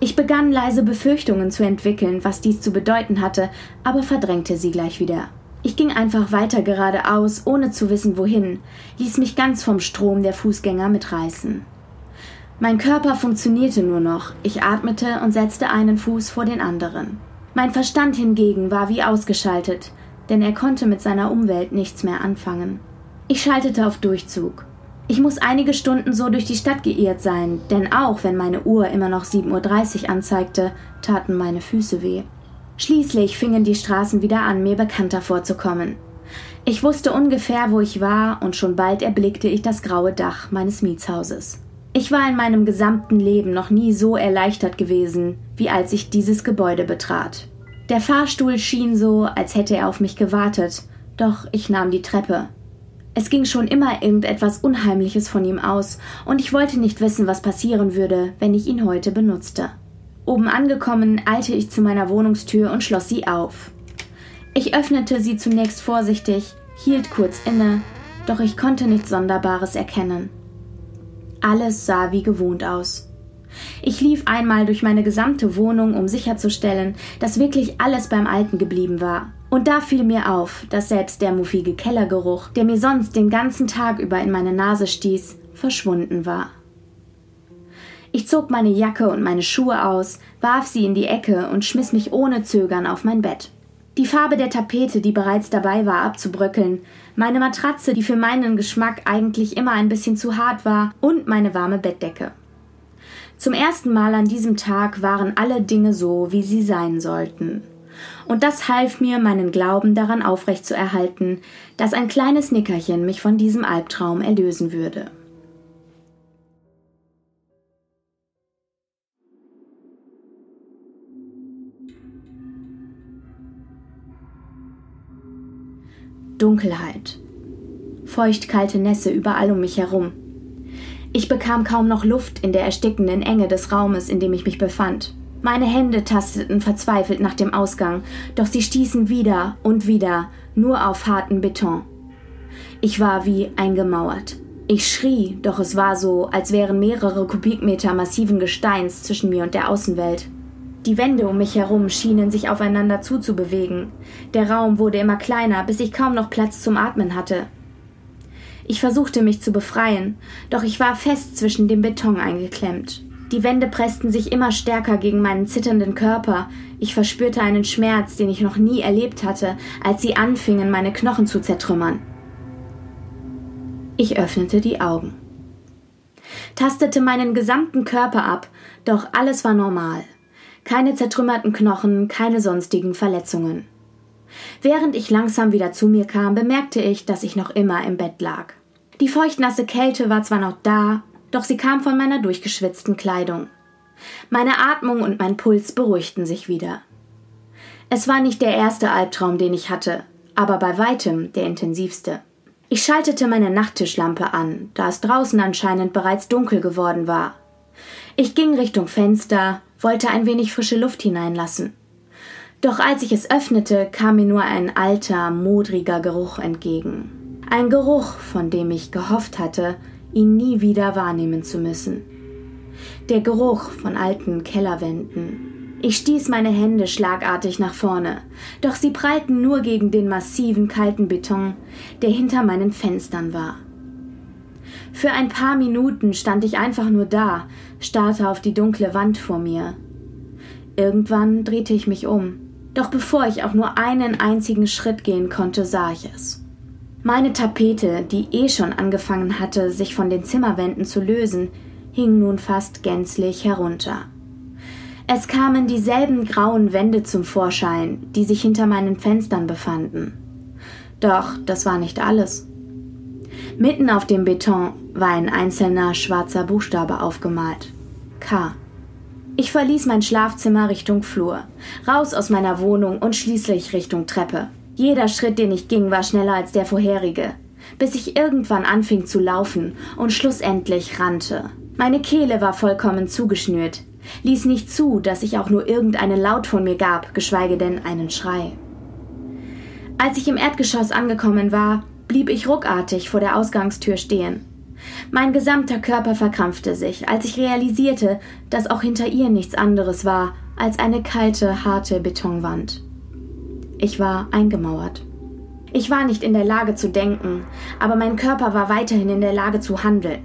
Ich begann leise Befürchtungen zu entwickeln, was dies zu bedeuten hatte, aber verdrängte sie gleich wieder. Ich ging einfach weiter geradeaus, ohne zu wissen wohin, ließ mich ganz vom Strom der Fußgänger mitreißen. Mein Körper funktionierte nur noch, ich atmete und setzte einen Fuß vor den anderen. Mein Verstand hingegen war wie ausgeschaltet, denn er konnte mit seiner Umwelt nichts mehr anfangen. Ich schaltete auf Durchzug. Ich muss einige Stunden so durch die Stadt geirrt sein, denn auch wenn meine Uhr immer noch 7.30 Uhr anzeigte, taten meine Füße weh. Schließlich fingen die Straßen wieder an, mir bekannter vorzukommen. Ich wusste ungefähr, wo ich war, und schon bald erblickte ich das graue Dach meines Mietshauses. Ich war in meinem gesamten Leben noch nie so erleichtert gewesen, wie als ich dieses Gebäude betrat. Der Fahrstuhl schien so, als hätte er auf mich gewartet, doch ich nahm die Treppe. Es ging schon immer irgendetwas Unheimliches von ihm aus, und ich wollte nicht wissen, was passieren würde, wenn ich ihn heute benutzte. Oben angekommen, eilte ich zu meiner Wohnungstür und schloss sie auf. Ich öffnete sie zunächst vorsichtig, hielt kurz inne, doch ich konnte nichts Sonderbares erkennen. Alles sah wie gewohnt aus. Ich lief einmal durch meine gesamte Wohnung, um sicherzustellen, dass wirklich alles beim Alten geblieben war. Und da fiel mir auf, dass selbst der muffige Kellergeruch, der mir sonst den ganzen Tag über in meine Nase stieß, verschwunden war. Ich zog meine Jacke und meine Schuhe aus, warf sie in die Ecke und schmiss mich ohne Zögern auf mein Bett. Die Farbe der Tapete, die bereits dabei war abzubröckeln, meine Matratze, die für meinen Geschmack eigentlich immer ein bisschen zu hart war, und meine warme Bettdecke. Zum ersten Mal an diesem Tag waren alle Dinge so, wie sie sein sollten und das half mir, meinen Glauben daran aufrechtzuerhalten, dass ein kleines Nickerchen mich von diesem Albtraum erlösen würde. Dunkelheit. Feuchtkalte Nässe überall um mich herum. Ich bekam kaum noch Luft in der erstickenden Enge des Raumes, in dem ich mich befand. Meine Hände tasteten verzweifelt nach dem Ausgang, doch sie stießen wieder und wieder nur auf harten Beton. Ich war wie eingemauert. Ich schrie, doch es war so, als wären mehrere Kubikmeter massiven Gesteins zwischen mir und der Außenwelt. Die Wände um mich herum schienen sich aufeinander zuzubewegen. Der Raum wurde immer kleiner, bis ich kaum noch Platz zum Atmen hatte. Ich versuchte mich zu befreien, doch ich war fest zwischen dem Beton eingeklemmt. Die Wände pressten sich immer stärker gegen meinen zitternden Körper. Ich verspürte einen Schmerz, den ich noch nie erlebt hatte, als sie anfingen, meine Knochen zu zertrümmern. Ich öffnete die Augen, tastete meinen gesamten Körper ab, doch alles war normal. Keine zertrümmerten Knochen, keine sonstigen Verletzungen. Während ich langsam wieder zu mir kam, bemerkte ich, dass ich noch immer im Bett lag. Die feuchtnasse Kälte war zwar noch da, doch sie kam von meiner durchgeschwitzten Kleidung. Meine Atmung und mein Puls beruhigten sich wieder. Es war nicht der erste Albtraum, den ich hatte. aber bei weitem der intensivste. Ich schaltete meine Nachttischlampe an, da es draußen anscheinend bereits dunkel geworden war. Ich ging Richtung Fenster, wollte ein wenig frische Luft hineinlassen. Doch als ich es öffnete, kam mir nur ein alter, modriger Geruch entgegen. Ein Geruch, von dem ich gehofft hatte, ihn nie wieder wahrnehmen zu müssen. Der Geruch von alten Kellerwänden. Ich stieß meine Hände schlagartig nach vorne, doch sie prallten nur gegen den massiven kalten Beton, der hinter meinen Fenstern war. Für ein paar Minuten stand ich einfach nur da, starrte auf die dunkle Wand vor mir. Irgendwann drehte ich mich um, doch bevor ich auch nur einen einzigen Schritt gehen konnte, sah ich es. Meine Tapete, die eh schon angefangen hatte, sich von den Zimmerwänden zu lösen, hing nun fast gänzlich herunter. Es kamen dieselben grauen Wände zum Vorschein, die sich hinter meinen Fenstern befanden. Doch das war nicht alles. Mitten auf dem Beton war ein einzelner schwarzer Buchstabe aufgemalt. K. Ich verließ mein Schlafzimmer Richtung Flur, raus aus meiner Wohnung und schließlich Richtung Treppe. Jeder Schritt, den ich ging, war schneller als der vorherige, bis ich irgendwann anfing zu laufen und schlussendlich rannte. Meine Kehle war vollkommen zugeschnürt, ließ nicht zu, dass ich auch nur irgendeinen Laut von mir gab, geschweige denn einen Schrei. Als ich im Erdgeschoss angekommen war, blieb ich ruckartig vor der Ausgangstür stehen. Mein gesamter Körper verkrampfte sich, als ich realisierte, dass auch hinter ihr nichts anderes war als eine kalte, harte Betonwand. Ich war eingemauert. Ich war nicht in der Lage zu denken, aber mein Körper war weiterhin in der Lage zu handeln.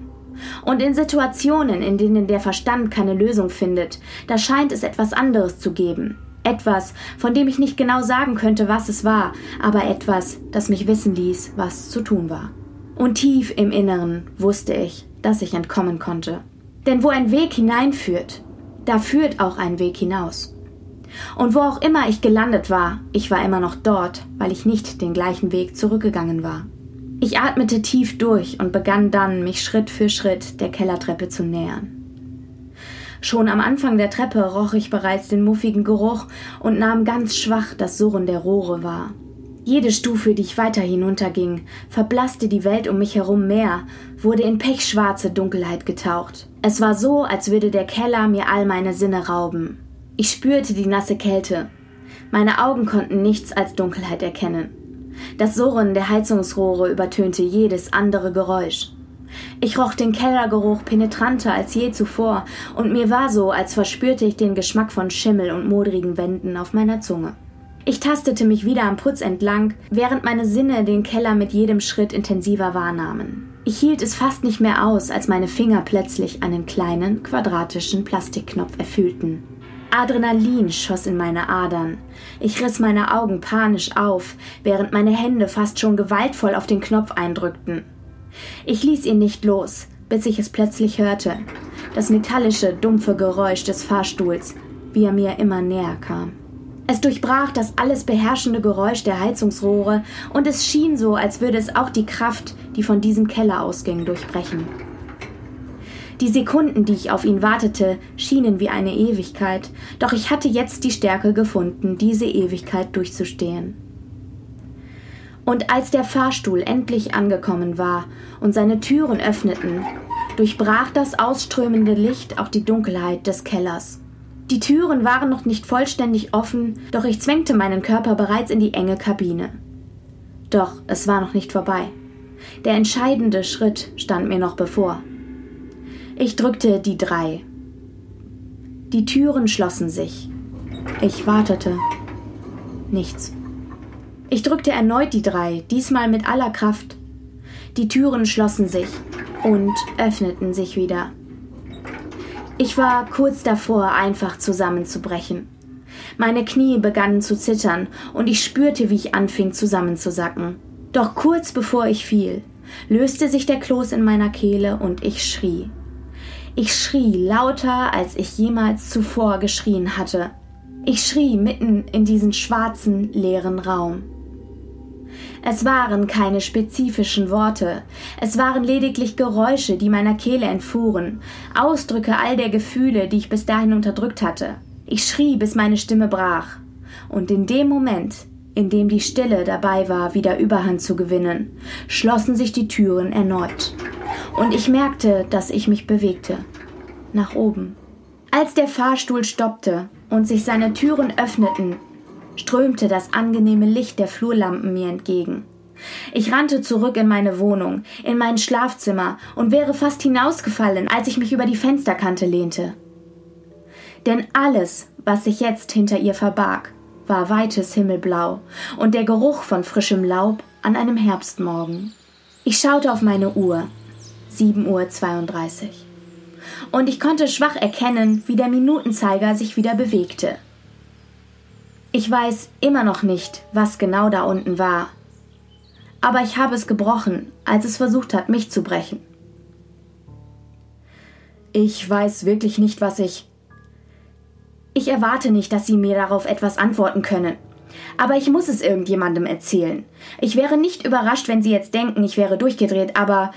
Und in Situationen, in denen der Verstand keine Lösung findet, da scheint es etwas anderes zu geben. Etwas, von dem ich nicht genau sagen könnte, was es war, aber etwas, das mich wissen ließ, was zu tun war. Und tief im Inneren wusste ich, dass ich entkommen konnte. Denn wo ein Weg hineinführt, da führt auch ein Weg hinaus. Und wo auch immer ich gelandet war, ich war immer noch dort, weil ich nicht den gleichen Weg zurückgegangen war. Ich atmete tief durch und begann dann, mich Schritt für Schritt der Kellertreppe zu nähern. Schon am Anfang der Treppe roch ich bereits den muffigen Geruch und nahm ganz schwach das Surren der Rohre wahr. Jede Stufe, die ich weiter hinunterging, verblasste die Welt um mich herum mehr, wurde in pechschwarze Dunkelheit getaucht. Es war so, als würde der Keller mir all meine Sinne rauben. Ich spürte die nasse Kälte. Meine Augen konnten nichts als Dunkelheit erkennen. Das Surren der Heizungsrohre übertönte jedes andere Geräusch. Ich roch den Kellergeruch penetranter als je zuvor, und mir war so, als verspürte ich den Geschmack von Schimmel und modrigen Wänden auf meiner Zunge. Ich tastete mich wieder am Putz entlang, während meine Sinne den Keller mit jedem Schritt intensiver wahrnahmen. Ich hielt es fast nicht mehr aus, als meine Finger plötzlich einen kleinen, quadratischen Plastikknopf erfüllten. Adrenalin schoss in meine Adern. Ich riss meine Augen panisch auf, während meine Hände fast schon gewaltvoll auf den Knopf eindrückten. Ich ließ ihn nicht los, bis ich es plötzlich hörte. Das metallische, dumpfe Geräusch des Fahrstuhls, wie er mir immer näher kam. Es durchbrach das alles beherrschende Geräusch der Heizungsrohre, und es schien so, als würde es auch die Kraft, die von diesem Keller ausging, durchbrechen. Die Sekunden, die ich auf ihn wartete, schienen wie eine Ewigkeit, doch ich hatte jetzt die Stärke gefunden, diese Ewigkeit durchzustehen. Und als der Fahrstuhl endlich angekommen war und seine Türen öffneten, durchbrach das ausströmende Licht auch die Dunkelheit des Kellers. Die Türen waren noch nicht vollständig offen, doch ich zwängte meinen Körper bereits in die enge Kabine. Doch es war noch nicht vorbei. Der entscheidende Schritt stand mir noch bevor. Ich drückte die drei. Die Türen schlossen sich. Ich wartete. Nichts. Ich drückte erneut die drei, diesmal mit aller Kraft. Die Türen schlossen sich und öffneten sich wieder. Ich war kurz davor, einfach zusammenzubrechen. Meine Knie begannen zu zittern und ich spürte, wie ich anfing zusammenzusacken. Doch kurz bevor ich fiel, löste sich der Kloß in meiner Kehle und ich schrie. Ich schrie lauter, als ich jemals zuvor geschrien hatte. Ich schrie mitten in diesen schwarzen, leeren Raum. Es waren keine spezifischen Worte, es waren lediglich Geräusche, die meiner Kehle entfuhren, Ausdrücke all der Gefühle, die ich bis dahin unterdrückt hatte. Ich schrie, bis meine Stimme brach. Und in dem Moment, indem die Stille dabei war, wieder Überhand zu gewinnen, schlossen sich die Türen erneut. Und ich merkte, dass ich mich bewegte. Nach oben. Als der Fahrstuhl stoppte und sich seine Türen öffneten, strömte das angenehme Licht der Flurlampen mir entgegen. Ich rannte zurück in meine Wohnung, in mein Schlafzimmer und wäre fast hinausgefallen, als ich mich über die Fensterkante lehnte. Denn alles, was sich jetzt hinter ihr verbarg, war weites Himmelblau und der Geruch von frischem Laub an einem Herbstmorgen. Ich schaute auf meine Uhr. 7.32 Uhr. Und ich konnte schwach erkennen, wie der Minutenzeiger sich wieder bewegte. Ich weiß immer noch nicht, was genau da unten war. Aber ich habe es gebrochen, als es versucht hat, mich zu brechen. Ich weiß wirklich nicht, was ich. Ich erwarte nicht, dass Sie mir darauf etwas antworten können. Aber ich muss es irgendjemandem erzählen. Ich wäre nicht überrascht, wenn Sie jetzt denken, ich wäre durchgedreht, aber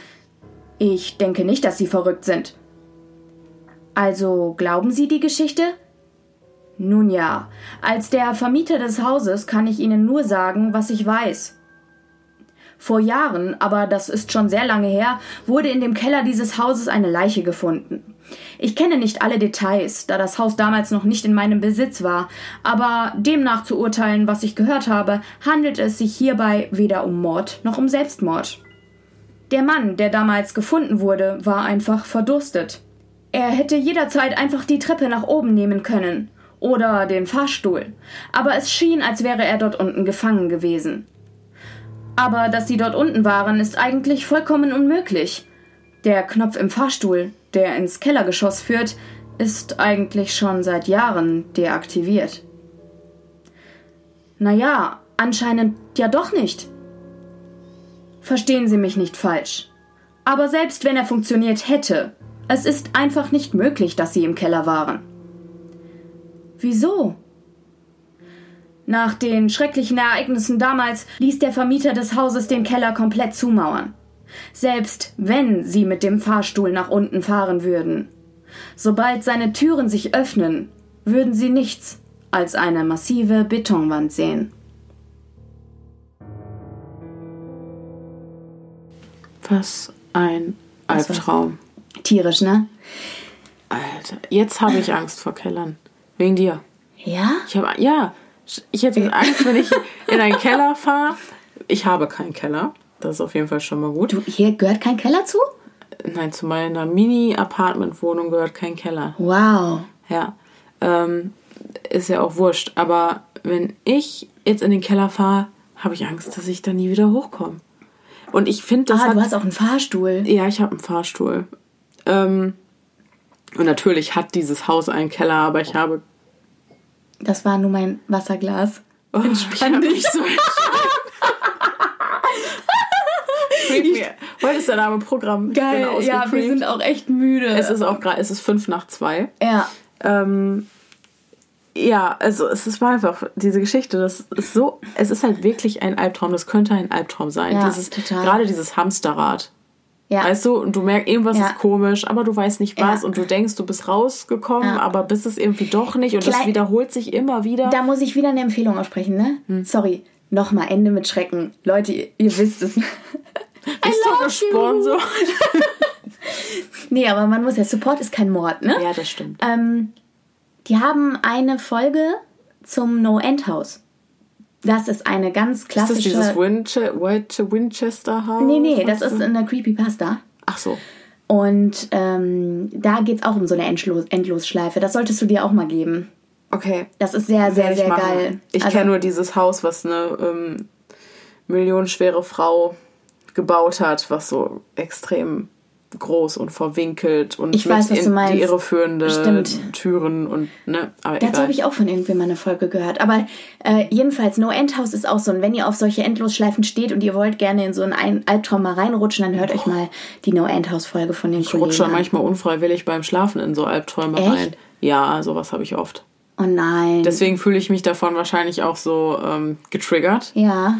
ich denke nicht, dass Sie verrückt sind. Also glauben Sie die Geschichte? Nun ja, als der Vermieter des Hauses kann ich Ihnen nur sagen, was ich weiß. Vor Jahren, aber das ist schon sehr lange her, wurde in dem Keller dieses Hauses eine Leiche gefunden. Ich kenne nicht alle Details, da das Haus damals noch nicht in meinem Besitz war, aber demnach zu urteilen, was ich gehört habe, handelt es sich hierbei weder um Mord noch um Selbstmord. Der Mann, der damals gefunden wurde, war einfach verdurstet. Er hätte jederzeit einfach die Treppe nach oben nehmen können oder den Fahrstuhl, aber es schien, als wäre er dort unten gefangen gewesen. Aber dass sie dort unten waren, ist eigentlich vollkommen unmöglich. Der Knopf im Fahrstuhl, der ins Kellergeschoss führt, ist eigentlich schon seit Jahren deaktiviert. Naja, anscheinend ja doch nicht. Verstehen Sie mich nicht falsch. Aber selbst wenn er funktioniert hätte, es ist einfach nicht möglich, dass Sie im Keller waren. Wieso? Nach den schrecklichen Ereignissen damals ließ der Vermieter des Hauses den Keller komplett zumauern. Selbst wenn sie mit dem Fahrstuhl nach unten fahren würden. Sobald seine Türen sich öffnen, würden sie nichts als eine massive Betonwand sehen.
Was ein Albtraum.
Tierisch, ne?
Alter, jetzt habe ich Angst vor Kellern. Wegen dir.
Ja?
Ich habe, ja, ich hätte Angst, wenn ich in einen Keller fahre. Ich habe keinen Keller. Das ist auf jeden Fall schon mal gut.
Du, hier gehört kein Keller zu?
Nein, zu meiner Mini-Apartment-Wohnung gehört kein Keller.
Wow.
Ja. Ähm, ist ja auch wurscht. Aber wenn ich jetzt in den Keller fahre, habe ich Angst, dass ich da nie wieder hochkomme. Und ich finde, das
Ah,
hat,
du hast auch einen Fahrstuhl.
Ja, ich habe einen Fahrstuhl. Ähm, und natürlich hat dieses Haus einen Keller, aber ich habe.
Das war nur mein Wasserglas.
Oh, ich hab nicht so. Heute ist der Name Programm. Bin
Ja, wir sind auch echt müde.
Es ist auch gerade, es ist fünf nach zwei.
ja.
Ähm, ja, also es ist war einfach diese Geschichte, das ist so, es ist halt wirklich ein Albtraum, das könnte ein Albtraum sein.
Ja,
dieses,
total.
Gerade dieses Hamsterrad.
Ja.
Weißt du, und du merkst, irgendwas
Ja.
ist komisch, aber du weißt nicht was
Ja.
und du denkst, du bist rausgekommen, aber bist es irgendwie doch nicht und das
Klein-
wiederholt sich immer wieder.
Da muss ich wieder eine Empfehlung aussprechen, ne?
Hm.
Sorry. Nochmal, Ende mit Schrecken. Leute, ihr, ihr wisst es.
Bist du gesponsert?
nee, aber man muss ja, Support ist kein Mord, ne?
Ja, das stimmt.
Ähm, die haben eine Folge zum No-End-Haus. Das ist eine ganz
Ist das
klassische...
dieses Winche White Winchester House?
nee, nee, das ist eine Creepypasta.
Ach so.
Und ähm, da geht's auch um so eine Endlos Endlosschleife. Das solltest du dir auch mal geben.
Okay.
Das ist sehr, sehr, sehr
machen.
geil.
Ich
Also-
kenne nur dieses Haus, was eine ähm, millionenschwere Frau gebaut hat, was so extrem groß und verwinkelt und
Ich weiß, was du meinst.
die irreführende
Stimmt.
Türen und ne, aber
Dazu habe ich auch von irgendwem mal eine Folge gehört. Aber äh, jedenfalls, No End House ist auch so. Und wenn ihr auf solche Endlosschleifen steht und ihr wollt gerne in so einen Ein- Albtraum mal reinrutschen, dann hört euch mal die No End House Folge von den
ich
Kollegen
rutsche
an.
manchmal unfreiwillig beim Schlafen in so Albträume
Echt?
rein. Ja, sowas habe ich oft.
Oh nein.
Deswegen fühle ich mich davon wahrscheinlich auch so ähm, getriggert.
ja,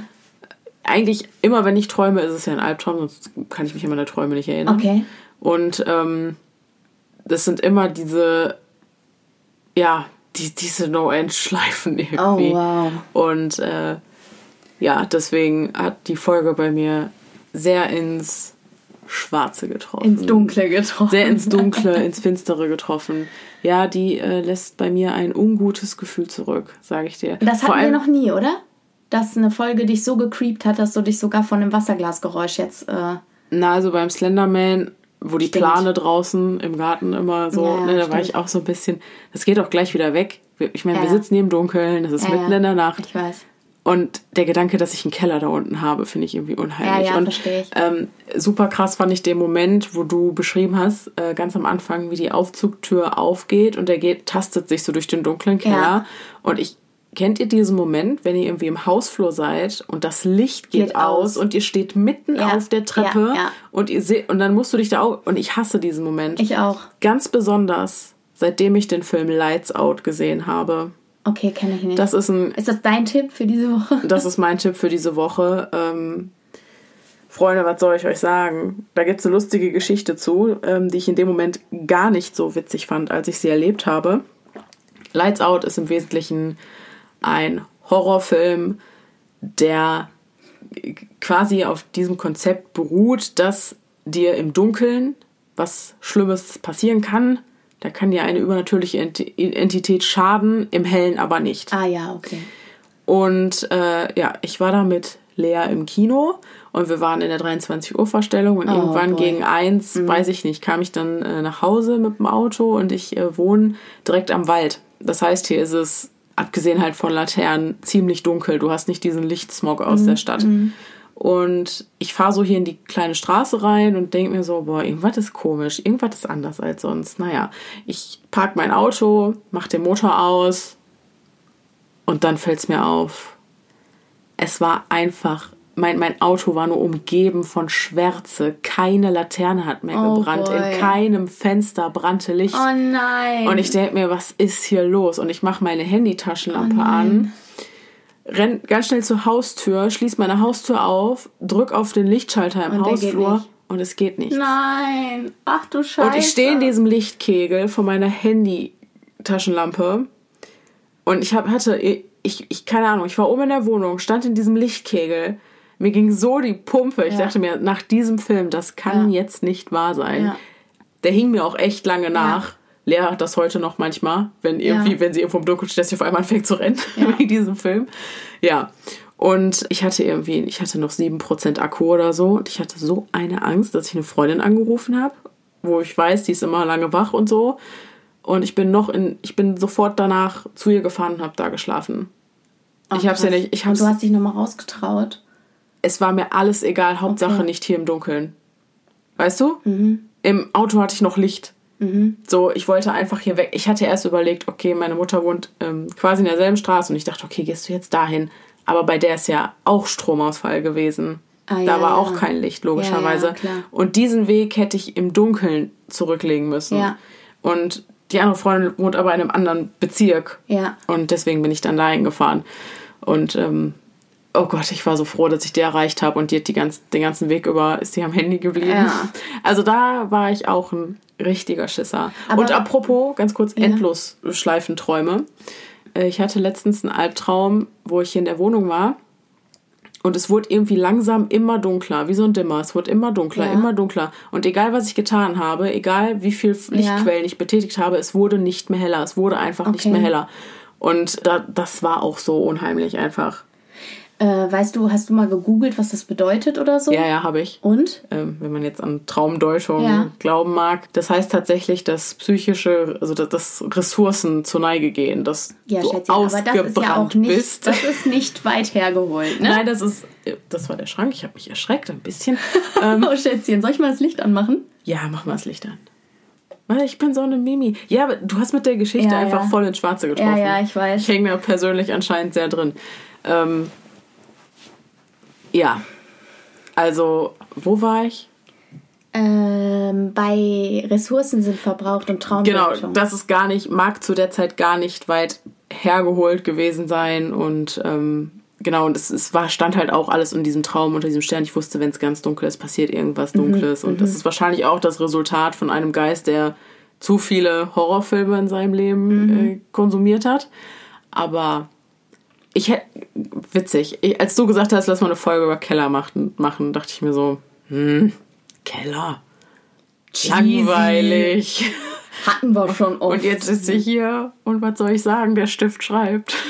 Eigentlich immer, wenn ich träume, ist es ja ein Albtraum, sonst kann ich mich an meine Träume nicht erinnern.
okay.
Und ähm, das sind immer diese, ja, die, diese No-End-Schleifen irgendwie.
Oh, wow.
Und äh, ja, deswegen hat die Folge bei mir sehr ins Schwarze getroffen.
Ins Dunkle getroffen.
Sehr ins Dunkle, ins Finstere getroffen. Ja, die äh, lässt bei mir ein ungutes Gefühl zurück, sage ich dir.
Das hatten wir
allem-
noch nie, oder? Dass eine Folge dich so gecreept hat, dass du dich sogar von einem Wasserglasgeräusch jetzt. Äh,
Na, also beim Slenderman, wo die
Stimmt.
Plane draußen im Garten immer so,
Ja,
ne, da war
stimmt.
ich auch so ein bisschen, das geht auch gleich wieder weg. Ich meine,
Ja,
wir sitzen hier im Dunkeln, es ist mitten in der Nacht.
Ich weiß.
Und der Gedanke, dass ich einen Keller da unten habe, finde ich irgendwie unheimlich.
Ja, ja,
und
verstehe ich.
Ähm, super krass fand ich den Moment, wo du beschrieben hast, äh, ganz am Anfang, wie die Aufzugtür aufgeht und der geht, tastet sich so durch den dunklen Keller.
Ja.
Und ich kennt ihr diesen Moment, wenn ihr irgendwie im Hausflur seid und das Licht geht,
Geht
aus
aus.
und ihr steht mitten
Ja,
auf der Treppe
ja, ja.
und ihr seht und dann musst du dich da auch und ich hasse diesen Moment.
Ich auch.
Ganz besonders, seitdem ich den Film Lights Out gesehen habe.
Okay, kenne ich nicht.
Das ist ein
ist das dein Tipp für diese Woche?
das ist mein Tipp für diese Woche. Ähm, Freunde, was soll ich euch sagen? Da gibt es eine lustige Geschichte zu, ähm, die ich in dem Moment gar nicht so witzig fand, als ich sie erlebt habe. Lights Out ist im Wesentlichen ein Horrorfilm, der quasi auf diesem Konzept beruht, dass dir im Dunkeln was Schlimmes passieren kann. Da kann dir eine übernatürliche Ent- Entität schaden, im Hellen aber nicht.
Ah ja, okay.
Und äh, ja, ich war da mit Lea im Kino und wir waren in der 23 Uhr Vorstellung und irgendwann
Oh, boy.
gegen eins, weiß ich nicht, kam ich dann äh, nach Hause mit dem Auto und ich äh, wohne direkt am Wald. Das heißt, hier ist es, abgesehen halt von Laternen, ziemlich dunkel. Du hast nicht diesen Lichtsmog aus
Mhm,
der Stadt. Und ich fahre so hier in die kleine Straße rein und denke mir so, boah, irgendwas ist komisch, irgendwas ist anders als sonst. Naja, ich park mein Auto, mach den Motor aus und dann fällt's mir auf. Es war einfach, mein, mein Auto war nur umgeben von Schwärze. Keine Laterne hat mehr
Oh
gebrannt.
boy.
In keinem Fenster brannte Licht.
Oh nein.
Und ich denke mir, was ist hier los? Und ich mache meine Handytaschenlampe an, renn ganz schnell zur Haustür, schließe meine Haustür auf, drück auf den Lichtschalter im
Und
Hausflur und es geht nicht.
Nein. Ach du Scheiße.
Und ich stehe in diesem Lichtkegel von meiner Handy-Taschenlampe und ich hab, hatte, ich, ich, keine Ahnung, ich war oben in der Wohnung, stand in diesem Lichtkegel. Mir ging so die Pumpe. Ich
Ja.
dachte mir, nach diesem Film, das kann
Ja.
jetzt nicht wahr sein.
Ja.
Der hing mir auch echt lange nach. Lea hat das heute noch manchmal, wenn irgendwie,
Ja.
wenn sie irgendwo im Dunkeln steht, dass sie auf einmal anfängt zu rennen
Ja.
wegen diesem Film. Ja. Und ich hatte irgendwie, ich hatte noch 7% Akku oder so und ich hatte so eine Angst, dass ich eine Freundin angerufen habe, wo ich weiß, die ist immer lange wach und so. Und ich bin noch in, ich bin sofort danach zu ihr gefahren und habe da geschlafen. ich hab's ja
krass.
nicht, ich
Und
hab's,
du hast dich nochmal rausgetraut.
Es war mir alles egal, Hauptsache
Okay.
nicht hier im Dunkeln. Weißt du? Im Auto hatte ich noch Licht. So, ich wollte einfach hier weg. Ich hatte erst überlegt, okay, meine Mutter wohnt ähm, quasi in derselben Straße und ich dachte, okay, gehst du jetzt dahin? Aber bei der ist ja auch Stromausfall gewesen.
Ah,
da
ja,
war
ja.
auch kein Licht, logischerweise.
Ja,
und diesen Weg hätte ich im Dunkeln zurücklegen müssen. Und die andere Freundin wohnt aber in einem anderen Bezirk.
Ja.
Und deswegen bin ich dann dahin gefahren. Und ähm, oh Gott, ich war so froh, dass ich die erreicht habe und die hat die ganz, den ganzen Weg über ist die am Handy geblieben.
Ja.
Also da war ich auch ein richtiger Schisser.
Aber-
und apropos, ganz kurz, endlos Schleifenträume. Äh, Ich hatte letztens einen Albtraum, wo ich hier in der Wohnung war. Und es wurde irgendwie langsam immer dunkler, wie so ein Dimmer. Es wurde immer dunkler,
Ja.
immer dunkler. Und egal, was ich getan habe, egal wie viel Lichtquellen ich betätigt habe, es wurde nicht mehr heller. Es wurde einfach nicht
Okay.
mehr heller. Und da, das war auch so unheimlich einfach.
Äh, weißt du, hast du mal gegoogelt, was das bedeutet oder so?
Ja, ja, habe ich.
Und?
Ähm, wenn man jetzt an Traumdeutung
Ja.
glauben mag. Das heißt tatsächlich, dass psychische, also dass, dass Ressourcen zur Neige gehen, dass
Ja,
du
Schätzchen, ist ja auch
ausgebrannt
nicht,
bist.
das ist nicht weit hergeholt, ne?
Nein, das ist, das war der Schrank. Ich habe mich erschreckt ein bisschen.
Oh, Schätzchen, soll ich mal das Licht anmachen?
Ja, mach mal das Licht an. Weil Ich bin so eine Mimi. Ja, aber du hast mit der Geschichte
Ja,
einfach voll ins Schwarze getroffen.
Ja, ja, ich weiß.
Ich hänge da persönlich anscheinend sehr drin. Ähm, ja. Also, wo war ich?
Ähm, bei Ressourcen sind verbraucht und
Genau,
Traumdeutung.
das ist gar nicht, mag zu der Zeit gar nicht weit hergeholt gewesen sein und ähm, genau, und es, es war, stand halt auch alles in diesem Traum unter diesem Stern. Ich wusste, wenn es ganz dunkel ist, passiert irgendwas Dunkles und das ist wahrscheinlich auch das Resultat von einem Geist, der zu viele Horrorfilme in seinem Leben äh, konsumiert hat. Aber ich hätte, witzig, ich, als du gesagt hast, lass mal eine Folge über Keller machen, machen dachte ich mir so, hm, Keller. Langweilig.
Hatten wir schon oft.
Und jetzt ist sie hier und was soll ich sagen, der Stift schreibt.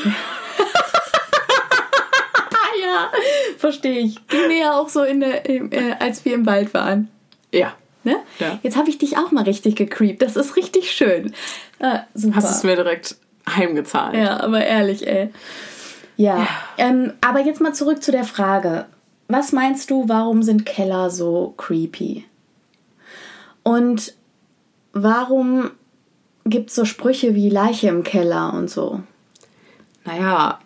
Ja, verstehe ich. Ging mir ja auch so in der, äh, als wir im Wald waren.
Ja.
Ne?
Ja.
Jetzt habe ich dich auch mal richtig gecreept. Das ist richtig schön. Ah, super.
Hast es mir direkt heimgezahlt.
Ja, aber ehrlich, ey. Ja, Ähm, aber jetzt mal zurück zu der Frage. Was meinst du, warum sind Keller so creepy? Und warum gibt es so Sprüche wie Leiche im Keller und so?
Naja,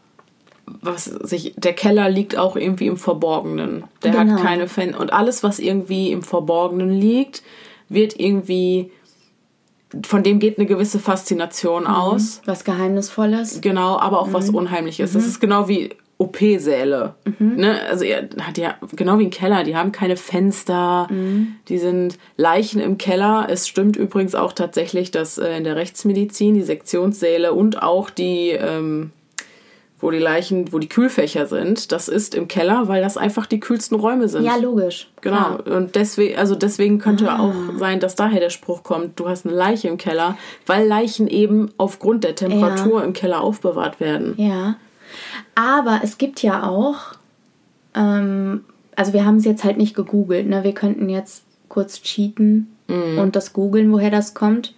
was sich, der Keller liegt auch irgendwie im Verborgenen. Der
Genau.
hat keine Fan. Und alles, was irgendwie im Verborgenen liegt, wird irgendwie. Von dem geht eine gewisse Faszination aus.
Was Geheimnisvolles?
Genau, aber auch was Unheimliches. Das ist genau wie OP-Säle. Ne? Also er hat ja genau wie ein Keller, die haben keine Fenster, die sind Leichen im Keller. Es stimmt übrigens auch tatsächlich, dass äh, in der Rechtsmedizin die Sektionssäle und auch die, ähm, wo die Leichen, wo die Kühlfächer sind, das ist im Keller, weil das einfach die kühlsten Räume sind.
Ja, logisch.
Genau.
Klar.
Und deswegen, also deswegen könnte auch sein, dass daher der Spruch kommt, du hast eine Leiche im Keller, weil Leichen eben aufgrund der Temperatur im Keller aufbewahrt werden.
Ja. Aber es gibt ja auch, ähm, also wir haben es jetzt halt nicht gegoogelt, ne? Wir könnten jetzt kurz cheaten
Mhm.
und das googeln, woher das kommt.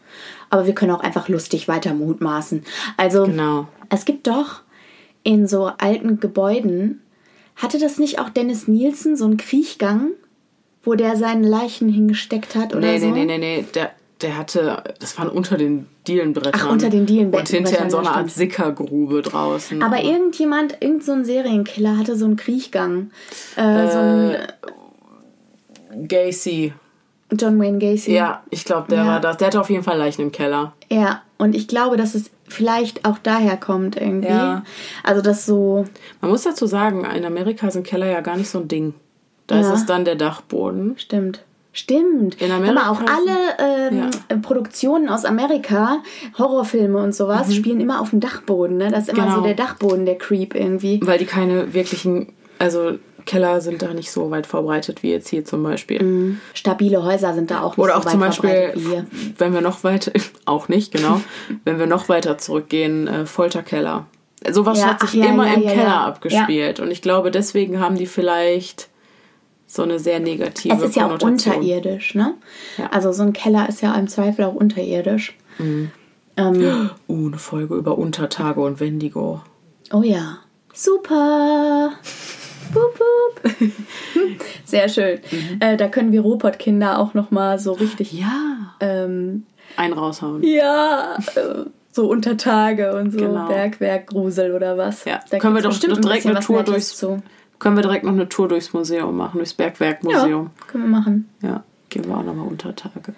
Aber wir können auch einfach lustig weiter mutmaßen. Also
Genau.
es gibt doch in so alten Gebäuden, hatte das nicht auch Dennis Nielsen so einen Kriechgang, wo der seine Leichen hingesteckt hat oder
Nee,
so?
nee, nee, nee, nee. Der, der hatte, das waren unter den Dielenbrettern.
Ach, unter den Dielenbrettern,
Und hinterher in so einer Art. Sickergrube draußen.
Aber irgendjemand, irgend so ein Serienkiller hatte so einen Kriechgang. Äh, so ein
Gacy.
John Wayne Gacy.
Ja, ich glaube, der
Ja.
war das. Der hatte auf jeden Fall Leichen im Keller.
Ja, und ich glaube, dass es vielleicht auch daher kommt irgendwie.
Ja.
Also das so,
Man muss dazu sagen, in Amerika sind Keller ja gar nicht so ein Ding. Da
Ja.
ist es dann der Dachboden.
stimmt. Stimmt.
In
Hör mal, auch
Amerika
alle ähm,
Ja.
Produktionen aus Amerika, Horrorfilme und sowas, spielen immer auf dem Dachboden. Ne? Das ist immer
Mhm. Genau.
so der Dachboden, der Creep irgendwie.
Weil die keine wirklichen, also Keller sind da nicht so weit verbreitet wie jetzt hier zum Beispiel.
Stabile Häuser sind da auch nicht
Oder
so
auch
weit
zum Beispiel,
verbreitet wie hier.
wenn wir noch weiter, auch nicht, genau, wenn wir noch weiter zurückgehen, äh, Folterkeller. Sowas
Ja,
hat sich
ach ja,
immer
ja,
im Keller abgespielt. Und ich glaube, deswegen haben die vielleicht so eine sehr negative
Es ist ja auch unterirdisch, ne? Also so ein Keller ist ja im Zweifel auch unterirdisch.
Mhm.
Ähm,
Uh, eine Folge über Untertage und Wendigo.
Oh ja. Super. Boop, boop. Sehr schön.
Mhm.
Äh, da können wir Robotkinder auch noch mal so richtig.
Ja.
Ähm,
Einen raushauen.
ja. Äh, so unter Tage und so
Genau.
Bergwerkgrusel oder was.
Ja.
Da
Können wir doch
bestimmt
direkt
ein
eine Tour durchs-
zu.
Können wir direkt noch eine Tour durchs Museum machen, durchs
Ja,
Bergwerkmuseum.
können wir machen.
Ja, gehen wir auch nochmal Untertage.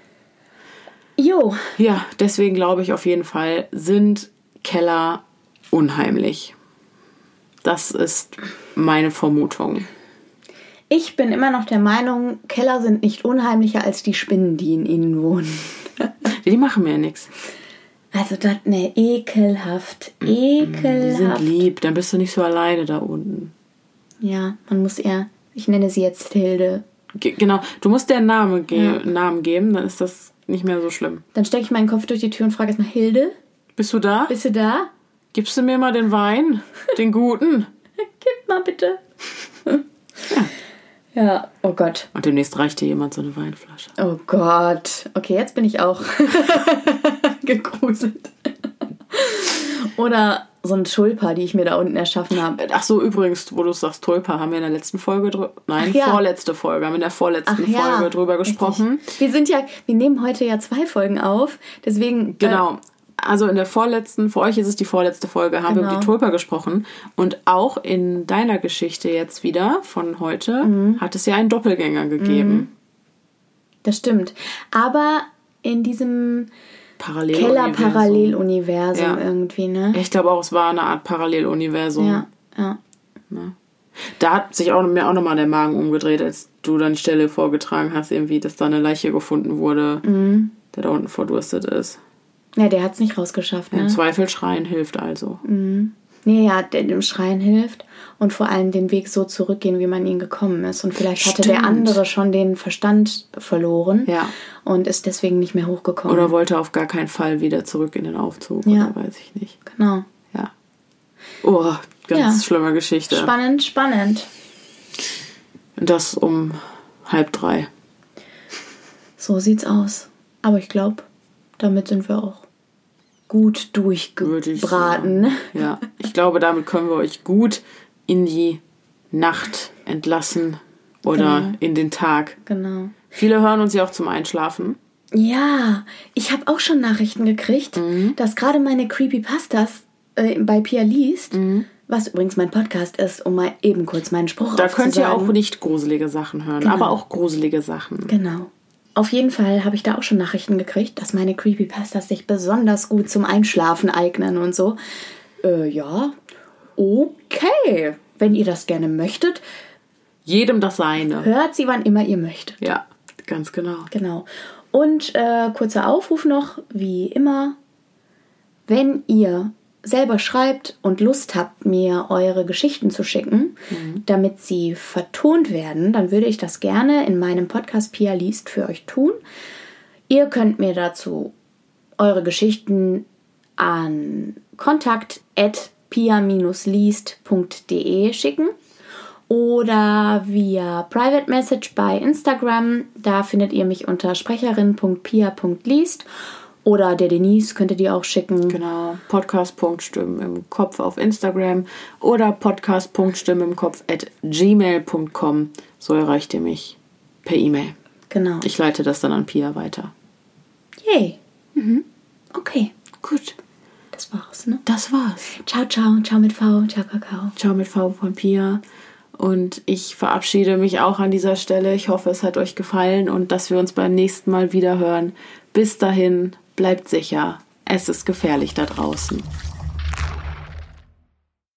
Jo,
Ja, deswegen glaube ich auf jeden Fall, sind Keller unheimlich. Das ist meine Vermutung.
ich bin immer noch der Meinung, Keller sind nicht unheimlicher als die Spinnen, die in ihnen wohnen.
Die machen mir nichts.
Also das, ne, ekelhaft.
Die sind
Ekelhaft.
lieb, dann bist du nicht so alleine da unten.
Ja, man muss eher, ich nenne sie jetzt Hilde.
Ge genau, du musst einen Namen, ge
Ja.
Namen geben, dann ist das nicht mehr so schlimm.
Dann stecke ich meinen Kopf durch die Tür und frage erstmal, Hilde,
Bist du da?
bist du da?
Gibst du mir mal den Wein? Den guten?
Gib mal bitte. ja, oh Gott.
Und demnächst reicht dir jemand so eine Weinflasche.
Oh Gott. Okay, jetzt bin ich auch gegruselt. Oder so ein Tulpa, die ich mir da unten erschaffen habe.
Ach so, übrigens, wo du sagst, Tulpa, haben wir in der letzten Folge drüber. Nein,
Ach ja.
vorletzte Folge, haben wir in der vorletzten Folge drüber
richtig.
gesprochen.
Wir sind ja, wir nehmen heute ja zwei Folgen auf, deswegen.
Genau. Also in der vorletzten, für euch ist es die vorletzte Folge, haben wir
Genau.
über die Tulpa gesprochen. Und auch in deiner Geschichte jetzt wieder von heute
Mhm.
hat es ja einen Doppelgänger gegeben.
Äh, das stimmt. Aber in diesem
Paralleluniversum.
Keller-Paralleluniversum
Ja.
irgendwie, ne?
Ich glaube auch, es war eine Art Paralleluniversum.
Ja, ja.
Da hat sich auch, mir auch nochmal der Magen umgedreht, als du dann Stelle vorgetragen hast, irgendwie, dass da eine Leiche gefunden wurde,
Mhm.
der da unten verdurstet ist.
Ja, der hat es nicht rausgeschafft,
Im
ne?
Zweifel schreien hilft also.
Nee, ja, der dem Schreien hilft und vor allem den Weg so zurückgehen, wie man ihn gekommen ist. Und vielleicht hatte der
Stimmt.
andere schon den Verstand verloren
Ja.
und ist deswegen nicht mehr hochgekommen.
Oder wollte auf gar keinen Fall wieder zurück in den Aufzug.
Ja.
Oder weiß ich nicht.
genau.
Ja. Oh, ganz
Ja.
schlimme Geschichte.
Spannend, spannend.
Das um halb drei.
So sieht's aus. Aber ich glaube, damit sind wir auch gut
ich
durchgebraten.
sagen. Ja. Ich glaube, damit können wir euch gut in die Nacht entlassen oder
Genau.
in den Tag.
Genau.
Viele hören uns ja auch zum Einschlafen.
Ja, ich habe auch schon Nachrichten gekriegt,
Mhm.
dass gerade meine Creepypastas äh, bei Pia liest, was übrigens mein Podcast ist, um mal eben kurz meinen Spruch
Mhm. Da könnt ihr auch nicht gruselige Sachen hören,
Genau.
aber auch gruselige Sachen.
Genau. Auf jeden Fall habe ich da auch schon Nachrichten gekriegt, dass meine Creepypastas sich besonders gut zum Einschlafen eignen und so. Äh, ja, okay. Wenn ihr das gerne möchtet,
Jedem das seine.
hört sie, wann immer ihr möchtet.
Ja, ganz genau.
Genau. Und äh, kurzer Aufruf noch, wie immer, wenn ihr selber schreibt und Lust habt, mir eure Geschichten zu schicken, damit sie vertont werden, dann würde ich das gerne in meinem Podcast Pia liest für euch tun. Ihr könnt mir dazu eure Geschichten an kontakt@pia-liest.de schicken oder via Private Message bei Instagram. Da findet ihr mich unter sprecherin.pia.liest oder der Denise könntet ihr auch schicken.
Genau. Podcast.stimmen im Kopf auf Instagram oder podcast.stimmen im Kopf at gmail.com. So erreicht ihr mich per E-Mail.
Genau.
Ich leite das dann an Pia weiter.
Yay. Okay,
Gut,
das war's, ne?
das war's.
Ciao, ciao. Ciao mit V. Ciao, Kakao.
Ciao mit V von Pia. Und ich verabschiede mich auch an dieser Stelle. Ich hoffe, es hat euch gefallen und dass wir uns beim nächsten Mal wieder hören. Bis dahin, bleibt sicher. Es ist gefährlich da draußen.